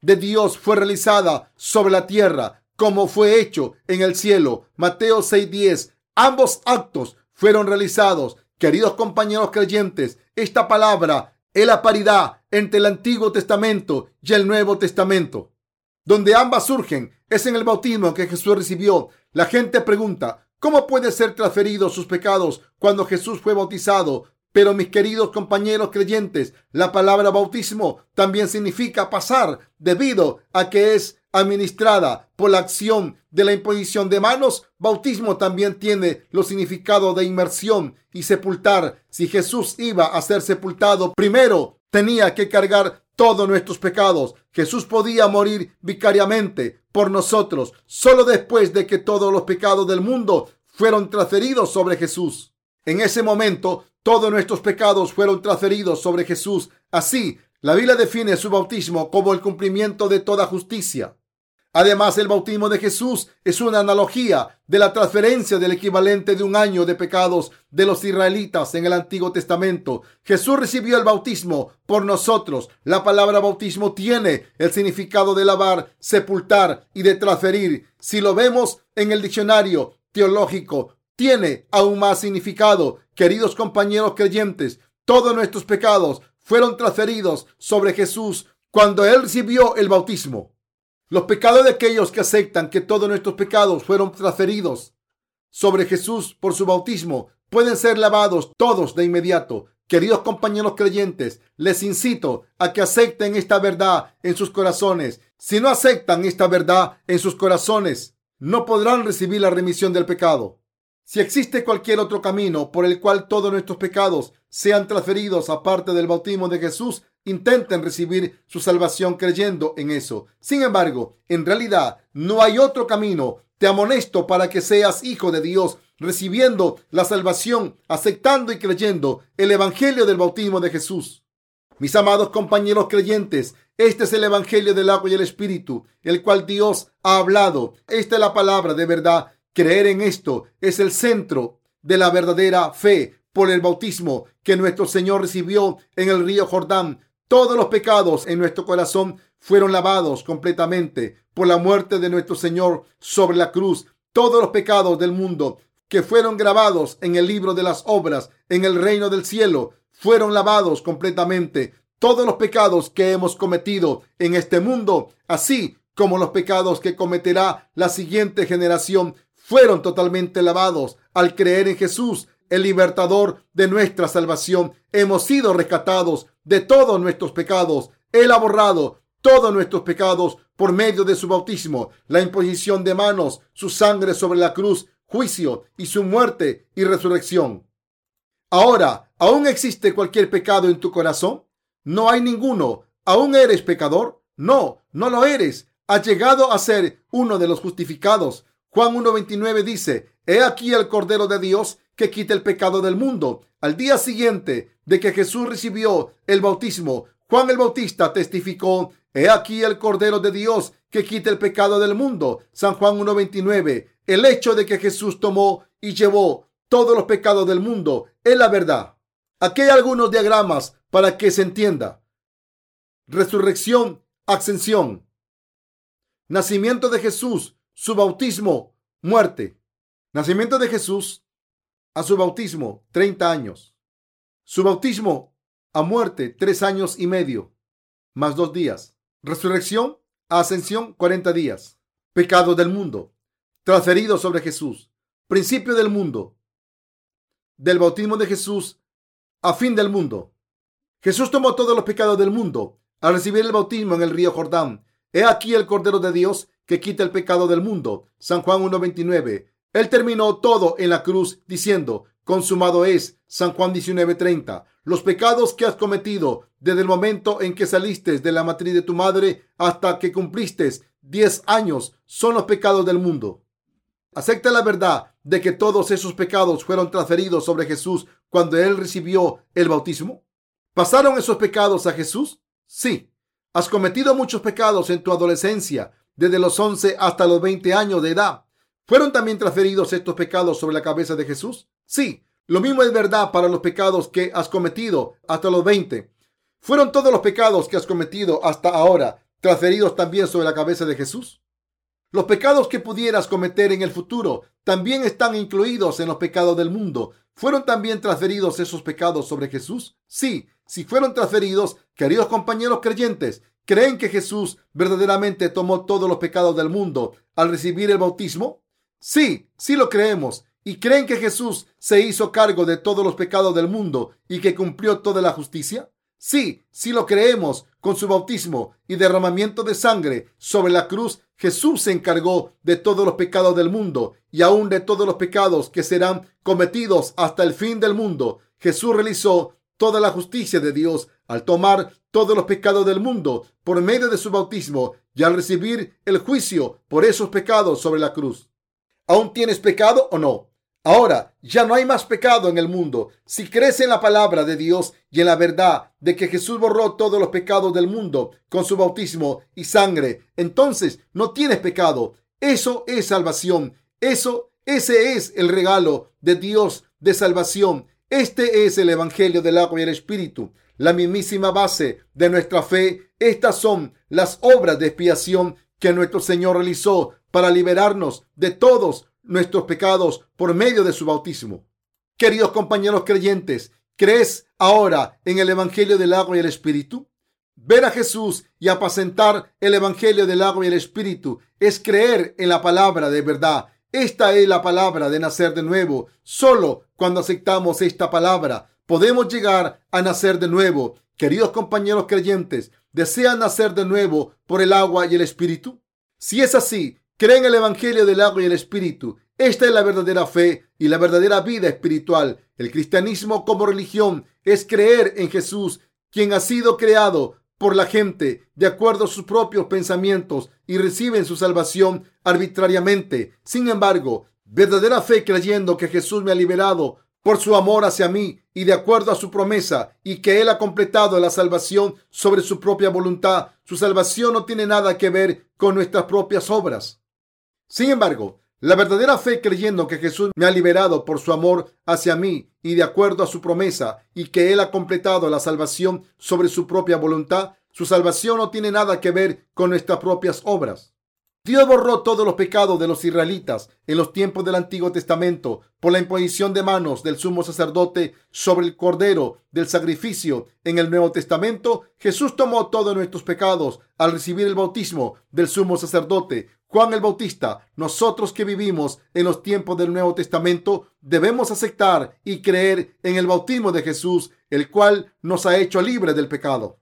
de Dios fue realizada sobre la tierra como fue hecho en el cielo. Mateo 6:10. Ambos actos fueron realizados. Queridos compañeros creyentes, esta palabra es la paridad entre el Antiguo Testamento y el Nuevo Testamento. Donde ambas surgen es en el bautismo que Jesús recibió. La gente pregunta, ¿cómo puede ser transferidos sus pecados cuando Jesús fue bautizado? Pero mis queridos compañeros creyentes, la palabra bautismo también significa pasar debido a que es administrada por la acción de la imposición de manos. Bautismo también tiene los significados de inmersión y sepultar. Si Jesús iba a ser sepultado, primero tenía que cargar todos nuestros pecados. Jesús podía morir vicariamente por nosotros solo después de que todos los pecados del mundo fueron transferidos sobre Jesús. En ese momento, todos nuestros pecados fueron transferidos sobre Jesús. Así, la Biblia define su bautismo como el cumplimiento de toda justicia. Además, el bautismo de Jesús es una analogía de la transferencia del equivalente de un año de pecados de los israelitas en el Antiguo Testamento. Jesús recibió el bautismo por nosotros. La palabra bautismo tiene el significado de lavar, sepultar y de transferir. Si lo vemos en el diccionario teológico, tiene aún más significado. Queridos compañeros creyentes, todos nuestros pecados fueron transferidos sobre Jesús cuando Él recibió el bautismo. Los pecados de aquellos que aceptan que todos nuestros pecados fueron transferidos sobre Jesús por su bautismo pueden ser lavados todos de inmediato. Queridos compañeros creyentes, les incito a que acepten esta verdad en sus corazones. Si no aceptan esta verdad en sus corazones, no podrán recibir la remisión del pecado. Si existe cualquier otro camino por el cual todos nuestros pecados sean transferidos aparte del bautismo de Jesús, intenten recibir su salvación creyendo en eso. Sin embargo, en realidad no hay otro camino. Te amonesto para que seas hijo de Dios, recibiendo la salvación, aceptando y creyendo el Evangelio del bautismo de Jesús. Mis amados compañeros creyentes, este es el Evangelio del agua y el Espíritu, el cual Dios ha hablado. Esta es la palabra de verdad. Creer en esto es el centro de la verdadera fe por el bautismo que nuestro Señor recibió en el río Jordán todos los pecados en nuestro corazón fueron lavados completamente por la muerte de nuestro Señor sobre la cruz. Todos los pecados del mundo que fueron grabados en el libro de las obras en el reino del cielo fueron lavados completamente. Todos los pecados que hemos cometido en este mundo, así como los pecados que cometerá la siguiente generación, fueron totalmente lavados al creer en Jesús el libertador de nuestra salvación. Hemos sido rescatados de todos nuestros pecados. Él ha borrado todos nuestros pecados por medio de su bautismo, la imposición de manos, su sangre sobre la cruz, juicio y su muerte y resurrección. Ahora, ¿aún existe cualquier pecado en tu corazón? No hay ninguno. ¿Aún eres pecador? No, no lo eres. Has llegado a ser uno de los justificados. Juan 1.29 dice, He aquí el Cordero de Dios que quita el pecado del mundo. Al día siguiente de que Jesús recibió el bautismo, Juan el Bautista testificó, He aquí el Cordero de Dios que quita el pecado del mundo. San Juan 1.29. El hecho de que Jesús tomó y llevó todos los pecados del mundo es la verdad. Aquí hay algunos diagramas para que se entienda. Resurrección, ascensión. Nacimiento de Jesús, su bautismo, muerte. Nacimiento de Jesús a su bautismo, 30 años. Su bautismo a muerte, 3 años y medio, más dos días. Resurrección a ascensión, 40 días. Pecado del mundo, transferido sobre Jesús. Principio del mundo. Del bautismo de Jesús a fin del mundo. Jesús tomó todos los pecados del mundo al recibir el bautismo en el río Jordán. He aquí el Cordero de Dios que quita el pecado del mundo. San Juan 1.29. Él terminó todo en la cruz diciendo, consumado es. San Juan 19:30. Los pecados que has cometido desde el momento en que saliste de la matriz de tu madre hasta que cumpliste 10 años son los pecados del mundo. Acepta la verdad de que todos esos pecados fueron transferidos sobre Jesús cuando él recibió el bautismo. ¿Pasaron esos pecados a Jesús? Sí. Has cometido muchos pecados en tu adolescencia, desde los 11 hasta los 20 años de edad. ¿Fueron también transferidos estos pecados sobre la cabeza de Jesús? Sí, lo mismo es verdad para los pecados que has cometido hasta los 20. ¿Fueron todos los pecados que has cometido hasta ahora transferidos también sobre la cabeza de Jesús? Los pecados que pudieras cometer en el futuro también están incluidos en los pecados del mundo. ¿Fueron también transferidos esos pecados sobre Jesús? Sí, si fueron transferidos, queridos compañeros creyentes, ¿creen que Jesús verdaderamente tomó todos los pecados del mundo al recibir el bautismo? Sí, sí lo creemos. ¿Y creen que Jesús se hizo cargo de todos los pecados del mundo y que cumplió toda la justicia? Sí, sí lo creemos. Con su bautismo y derramamiento de sangre sobre la cruz, Jesús se encargó de todos los pecados del mundo y aún de todos los pecados que serán cometidos hasta el fin del mundo. Jesús realizó toda la justicia de Dios al tomar todos los pecados del mundo por medio de su bautismo y al recibir el juicio por esos pecados sobre la cruz. ¿Aún tienes pecado o no? Ahora ya no hay más pecado en el mundo. Si crees en la palabra de Dios y en la verdad de que Jesús borró todos los pecados del mundo con su bautismo y sangre, entonces no tienes pecado. Eso es salvación. Eso, ese es el regalo de Dios de salvación. Este es el Evangelio del agua y el Espíritu, la mismísima base de nuestra fe. Estas son las obras de expiación que nuestro Señor realizó para liberarnos de todos nuestros pecados por medio de su bautismo. Queridos compañeros creyentes, ¿crees ahora en el Evangelio del agua y el Espíritu? Ver a Jesús y apacentar el Evangelio del agua y el Espíritu es creer en la palabra de verdad. Esta es la palabra de nacer de nuevo. Solo cuando aceptamos esta palabra podemos llegar a nacer de nuevo. Queridos compañeros creyentes, ¿desean nacer de nuevo por el agua y el Espíritu? Si es así, creen el Evangelio del agua y el Espíritu. Esta es la verdadera fe y la verdadera vida espiritual. El cristianismo como religión es creer en Jesús, quien ha sido creado por la gente de acuerdo a sus propios pensamientos y reciben su salvación arbitrariamente. Sin embargo, verdadera fe creyendo que Jesús me ha liberado por su amor hacia mí y de acuerdo a su promesa y que Él ha completado la salvación sobre su propia voluntad. Su salvación no tiene nada que ver con nuestras propias obras. Sin embargo, la verdadera fe creyendo que Jesús me ha liberado por su amor hacia mí y de acuerdo a su promesa y que Él ha completado la salvación sobre su propia voluntad, su salvación no tiene nada que ver con nuestras propias obras. Dios borró todos los pecados de los israelitas en los tiempos del Antiguo Testamento por la imposición de manos del sumo sacerdote sobre el cordero del sacrificio. En el Nuevo Testamento, Jesús tomó todos nuestros pecados al recibir el bautismo del sumo sacerdote. Juan el Bautista, nosotros que vivimos en los tiempos del Nuevo Testamento, debemos aceptar y creer en el bautismo de Jesús, el cual nos ha hecho libres del pecado.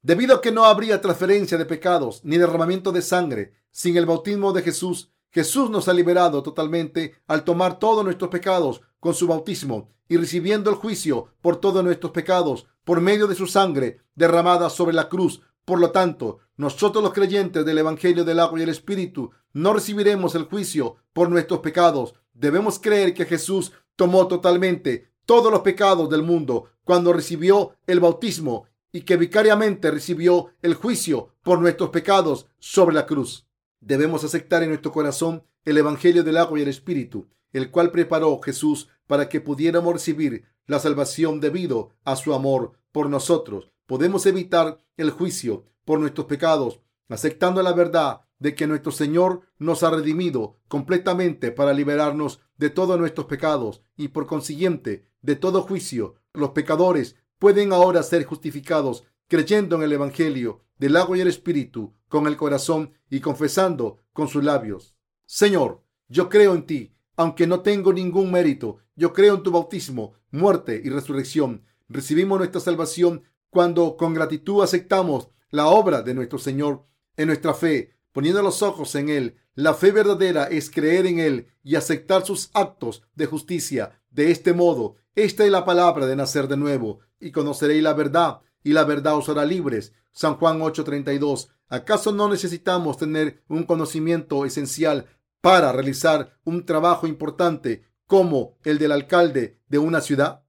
Debido a que no habría transferencia de pecados ni derramamiento de sangre sin el bautismo de Jesús, Jesús nos ha liberado totalmente al tomar todos nuestros pecados con su bautismo y recibiendo el juicio por todos nuestros pecados por medio de su sangre derramada sobre la cruz. Por lo tanto, nosotros los creyentes del Evangelio del agua y el Espíritu no recibiremos el juicio por nuestros pecados. Debemos creer que Jesús tomó totalmente todos los pecados del mundo cuando recibió el bautismo y que vicariamente recibió el juicio por nuestros pecados sobre la cruz. Debemos aceptar en nuestro corazón el Evangelio del agua y el Espíritu, el cual preparó Jesús para que pudiéramos recibir la salvación debido a su amor por nosotros. Podemos evitar el juicio por nuestros pecados, aceptando la verdad de que nuestro Señor nos ha redimido completamente para liberarnos de todos nuestros pecados y por consiguiente de todo juicio. Los pecadores pueden ahora ser justificados creyendo en el Evangelio del agua y el Espíritu con el corazón y confesando con sus labios. Señor, yo creo en ti, aunque no tengo ningún mérito. Yo creo en tu bautismo, muerte y resurrección. Recibimos nuestra salvación cuando con gratitud aceptamos la obra de nuestro Señor en nuestra fe, poniendo los ojos en Él. La fe verdadera es creer en Él y aceptar sus actos de justicia. De este modo, esta es la palabra de nacer de nuevo y conoceréis la verdad y la verdad os hará libres. San Juan 8:32. ¿Acaso no necesitamos tener un conocimiento esencial para realizar un trabajo importante como el del alcalde de una ciudad?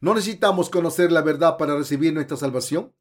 ¿No necesitamos conocer la verdad para recibir nuestra salvación?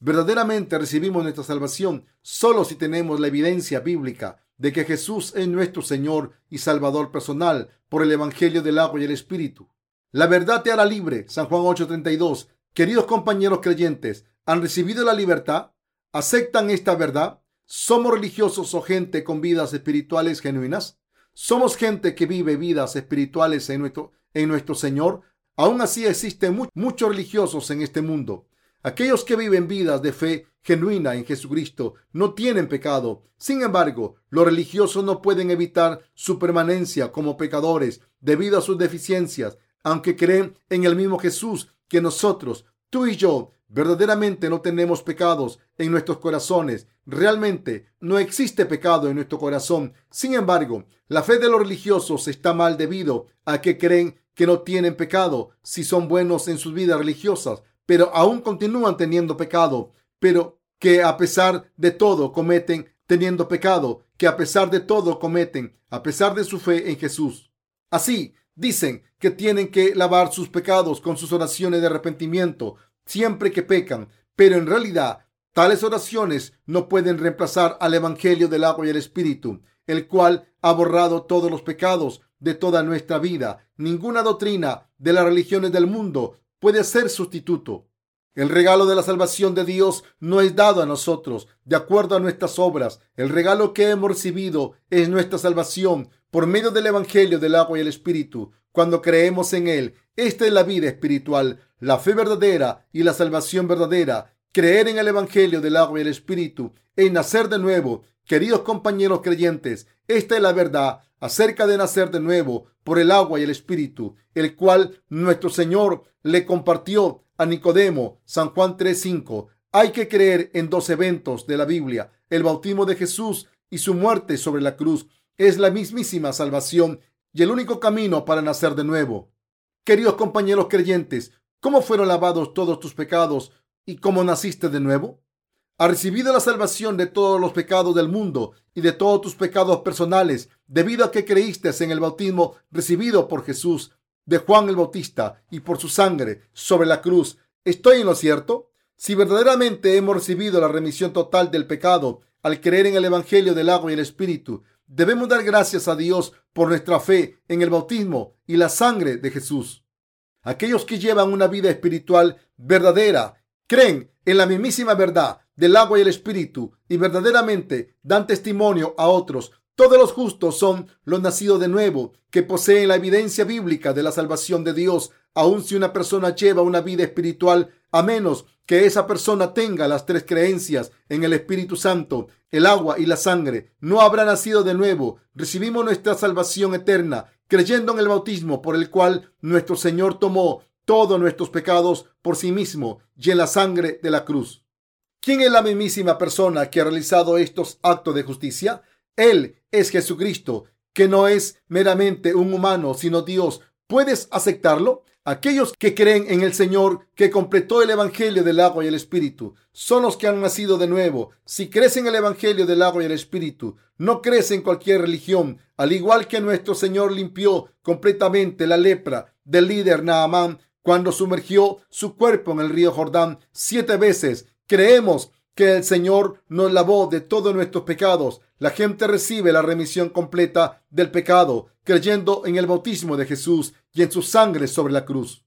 Verdaderamente recibimos nuestra salvación solo si tenemos la evidencia bíblica de que Jesús es nuestro Señor y Salvador personal por el Evangelio del agua y el Espíritu. La verdad te hará libre. San Juan 8:32. Queridos compañeros creyentes, ¿han recibido la libertad? ¿Aceptan esta verdad? ¿Somos religiosos o gente con vidas espirituales genuinas? ¿Somos gente que vive vidas espirituales en nuestro, en nuestro Señor? Aún así existen muchos religiosos en este mundo. Aquellos que viven vidas de fe genuina en Jesucristo no tienen pecado. Sin embargo, los religiosos no pueden evitar su permanencia como pecadores debido a sus deficiencias, aunque creen en el mismo Jesús que nosotros, tú y yo, verdaderamente no tenemos pecados en nuestros corazones. Realmente no existe pecado en nuestro corazón. Sin embargo, la fe de los religiosos está mal debido a que creen que no tienen pecado si son buenos en sus vidas religiosas, pero aún continúan teniendo pecado, pero que a pesar de todo cometen teniendo pecado, que a pesar de todo cometen, a pesar de su fe en Jesús. Así, dicen que tienen que lavar sus pecados con sus oraciones de arrepentimiento, siempre que pecan, pero en realidad tales oraciones no pueden reemplazar al Evangelio del agua y el Espíritu, el cual ha borrado todos los pecados de toda nuestra vida. Ninguna doctrina de las religiones del mundo puede ser sustituto. El regalo de la salvación de Dios no es dado a nosotros de acuerdo a nuestras obras. El regalo que hemos recibido es nuestra salvación por medio del Evangelio del agua y el Espíritu. Cuando creemos en Él, esta es la vida espiritual la fe verdadera y la salvación verdadera, creer en el Evangelio del agua y el Espíritu, en nacer de nuevo. Queridos compañeros creyentes, esta es la verdad acerca de nacer de nuevo por el agua y el Espíritu, el cual nuestro Señor le compartió a Nicodemo, San Juan 3:5. Hay que creer en dos eventos de la Biblia, el bautismo de Jesús y su muerte sobre la cruz. Es la mismísima salvación y el único camino para nacer de nuevo. Queridos compañeros creyentes, ¿Cómo fueron lavados todos tus pecados y cómo naciste de nuevo? ¿Has recibido la salvación de todos los pecados del mundo y de todos tus pecados personales debido a que creíste en el bautismo recibido por Jesús de Juan el Bautista y por su sangre sobre la cruz? ¿Estoy en lo cierto? Si verdaderamente hemos recibido la remisión total del pecado al creer en el Evangelio del agua y el Espíritu, debemos dar gracias a Dios por nuestra fe en el bautismo y la sangre de Jesús. Aquellos que llevan una vida espiritual verdadera creen en la mismísima verdad del agua y el espíritu y verdaderamente dan testimonio a otros. Todos los justos son los nacidos de nuevo, que poseen la evidencia bíblica de la salvación de Dios, aun si una persona lleva una vida espiritual, a menos que esa persona tenga las tres creencias en el Espíritu Santo, el agua y la sangre, no habrá nacido de nuevo. Recibimos nuestra salvación eterna creyendo en el bautismo por el cual nuestro Señor tomó todos nuestros pecados por sí mismo y en la sangre de la cruz. ¿Quién es la mismísima persona que ha realizado estos actos de justicia? Él es Jesucristo, que no es meramente un humano, sino Dios, ¿puedes aceptarlo? Aquellos que creen en el Señor que completó el Evangelio del agua y el Espíritu son los que han nacido de nuevo. Si crees en el Evangelio del agua y el Espíritu, no crees en cualquier religión, al igual que nuestro Señor limpió completamente la lepra del líder Naamán cuando sumergió su cuerpo en el río Jordán siete veces. Creemos que el Señor nos lavó de todos nuestros pecados. La gente recibe la remisión completa del pecado creyendo en el bautismo de Jesús y en su sangre sobre la cruz.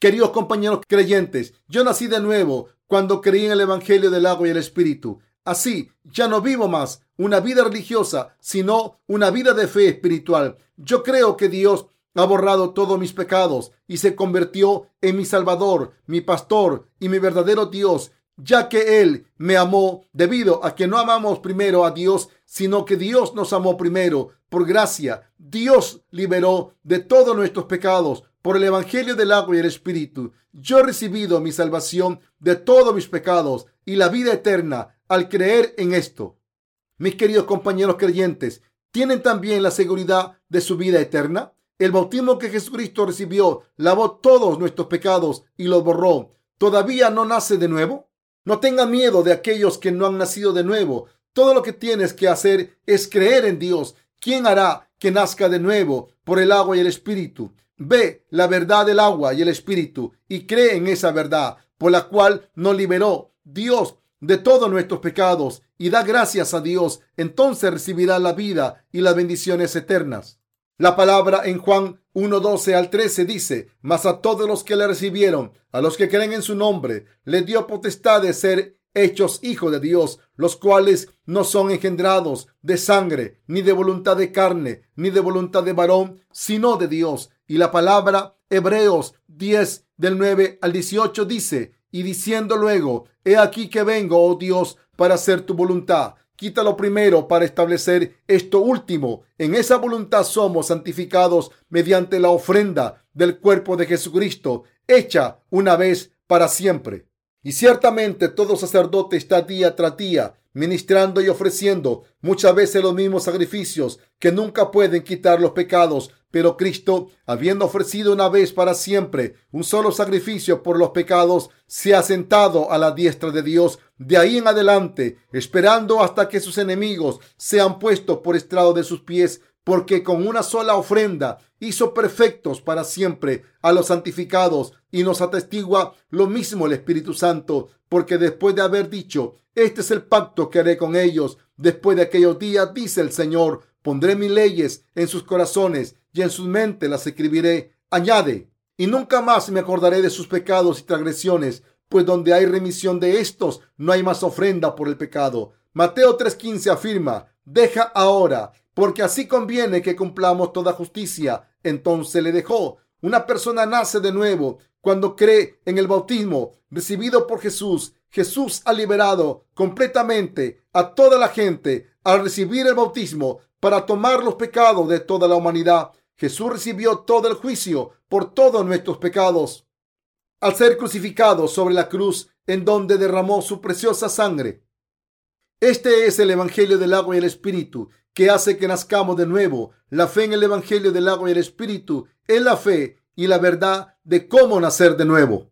Queridos compañeros creyentes, yo nací de nuevo cuando creí en el Evangelio del agua y el Espíritu. Así, ya no vivo más una vida religiosa, sino una vida de fe espiritual. Yo creo que Dios ha borrado todos mis pecados y se convirtió en mi Salvador, mi pastor y mi verdadero Dios, ya que Él me amó debido a que no amamos primero a Dios, sino que Dios nos amó primero. Por gracia, Dios liberó de todos nuestros pecados por el Evangelio del agua y el Espíritu. Yo he recibido mi salvación de todos mis pecados y la vida eterna al creer en esto. Mis queridos compañeros creyentes, ¿tienen también la seguridad de su vida eterna? El bautismo que Jesucristo recibió lavó todos nuestros pecados y los borró. ¿Todavía no nace de nuevo? No tenga miedo de aquellos que no han nacido de nuevo. Todo lo que tienes que hacer es creer en Dios. ¿Quién hará que nazca de nuevo por el agua y el espíritu? Ve la verdad del agua y el espíritu y cree en esa verdad por la cual nos liberó Dios de todos nuestros pecados y da gracias a Dios. Entonces recibirá la vida y las bendiciones eternas. La palabra en Juan 1.12 al 13 dice, mas a todos los que le recibieron, a los que creen en su nombre, le dio potestad de ser hechos hijos de Dios, los cuales no son engendrados de sangre, ni de voluntad de carne, ni de voluntad de varón, sino de Dios. Y la palabra Hebreos 10 del 9 al 18 dice, y diciendo luego, he aquí que vengo, oh Dios, para hacer tu voluntad Quítalo primero para establecer esto último. En esa voluntad somos santificados mediante la ofrenda del cuerpo de Jesucristo, hecha una vez para siempre. Y ciertamente todo sacerdote está día tras día ministrando y ofreciendo muchas veces los mismos sacrificios que nunca pueden quitar los pecados, pero Cristo, habiendo ofrecido una vez para siempre un solo sacrificio por los pecados, se ha sentado a la diestra de Dios de ahí en adelante, esperando hasta que sus enemigos sean puestos por estrado de sus pies, porque con una sola ofrenda hizo perfectos para siempre a los santificados y nos atestigua lo mismo el Espíritu Santo, porque después de haber dicho, este es el pacto que haré con ellos, después de aquellos días, dice el Señor, pondré mis leyes en sus corazones y en sus mentes las escribiré. Añade, y nunca más me acordaré de sus pecados y transgresiones, pues donde hay remisión de estos, no hay más ofrenda por el pecado. Mateo 3:15 afirma, deja ahora, porque así conviene que cumplamos toda justicia. Entonces le dejó. Una persona nace de nuevo cuando cree en el bautismo recibido por Jesús. Jesús ha liberado completamente a toda la gente al recibir el bautismo para tomar los pecados de toda la humanidad. Jesús recibió todo el juicio por todos nuestros pecados al ser crucificado sobre la cruz en donde derramó su preciosa sangre. Este es el Evangelio del agua y el Espíritu que hace que nazcamos de nuevo. La fe en el Evangelio del agua y el Espíritu es la fe y la verdad de cómo nacer de nuevo.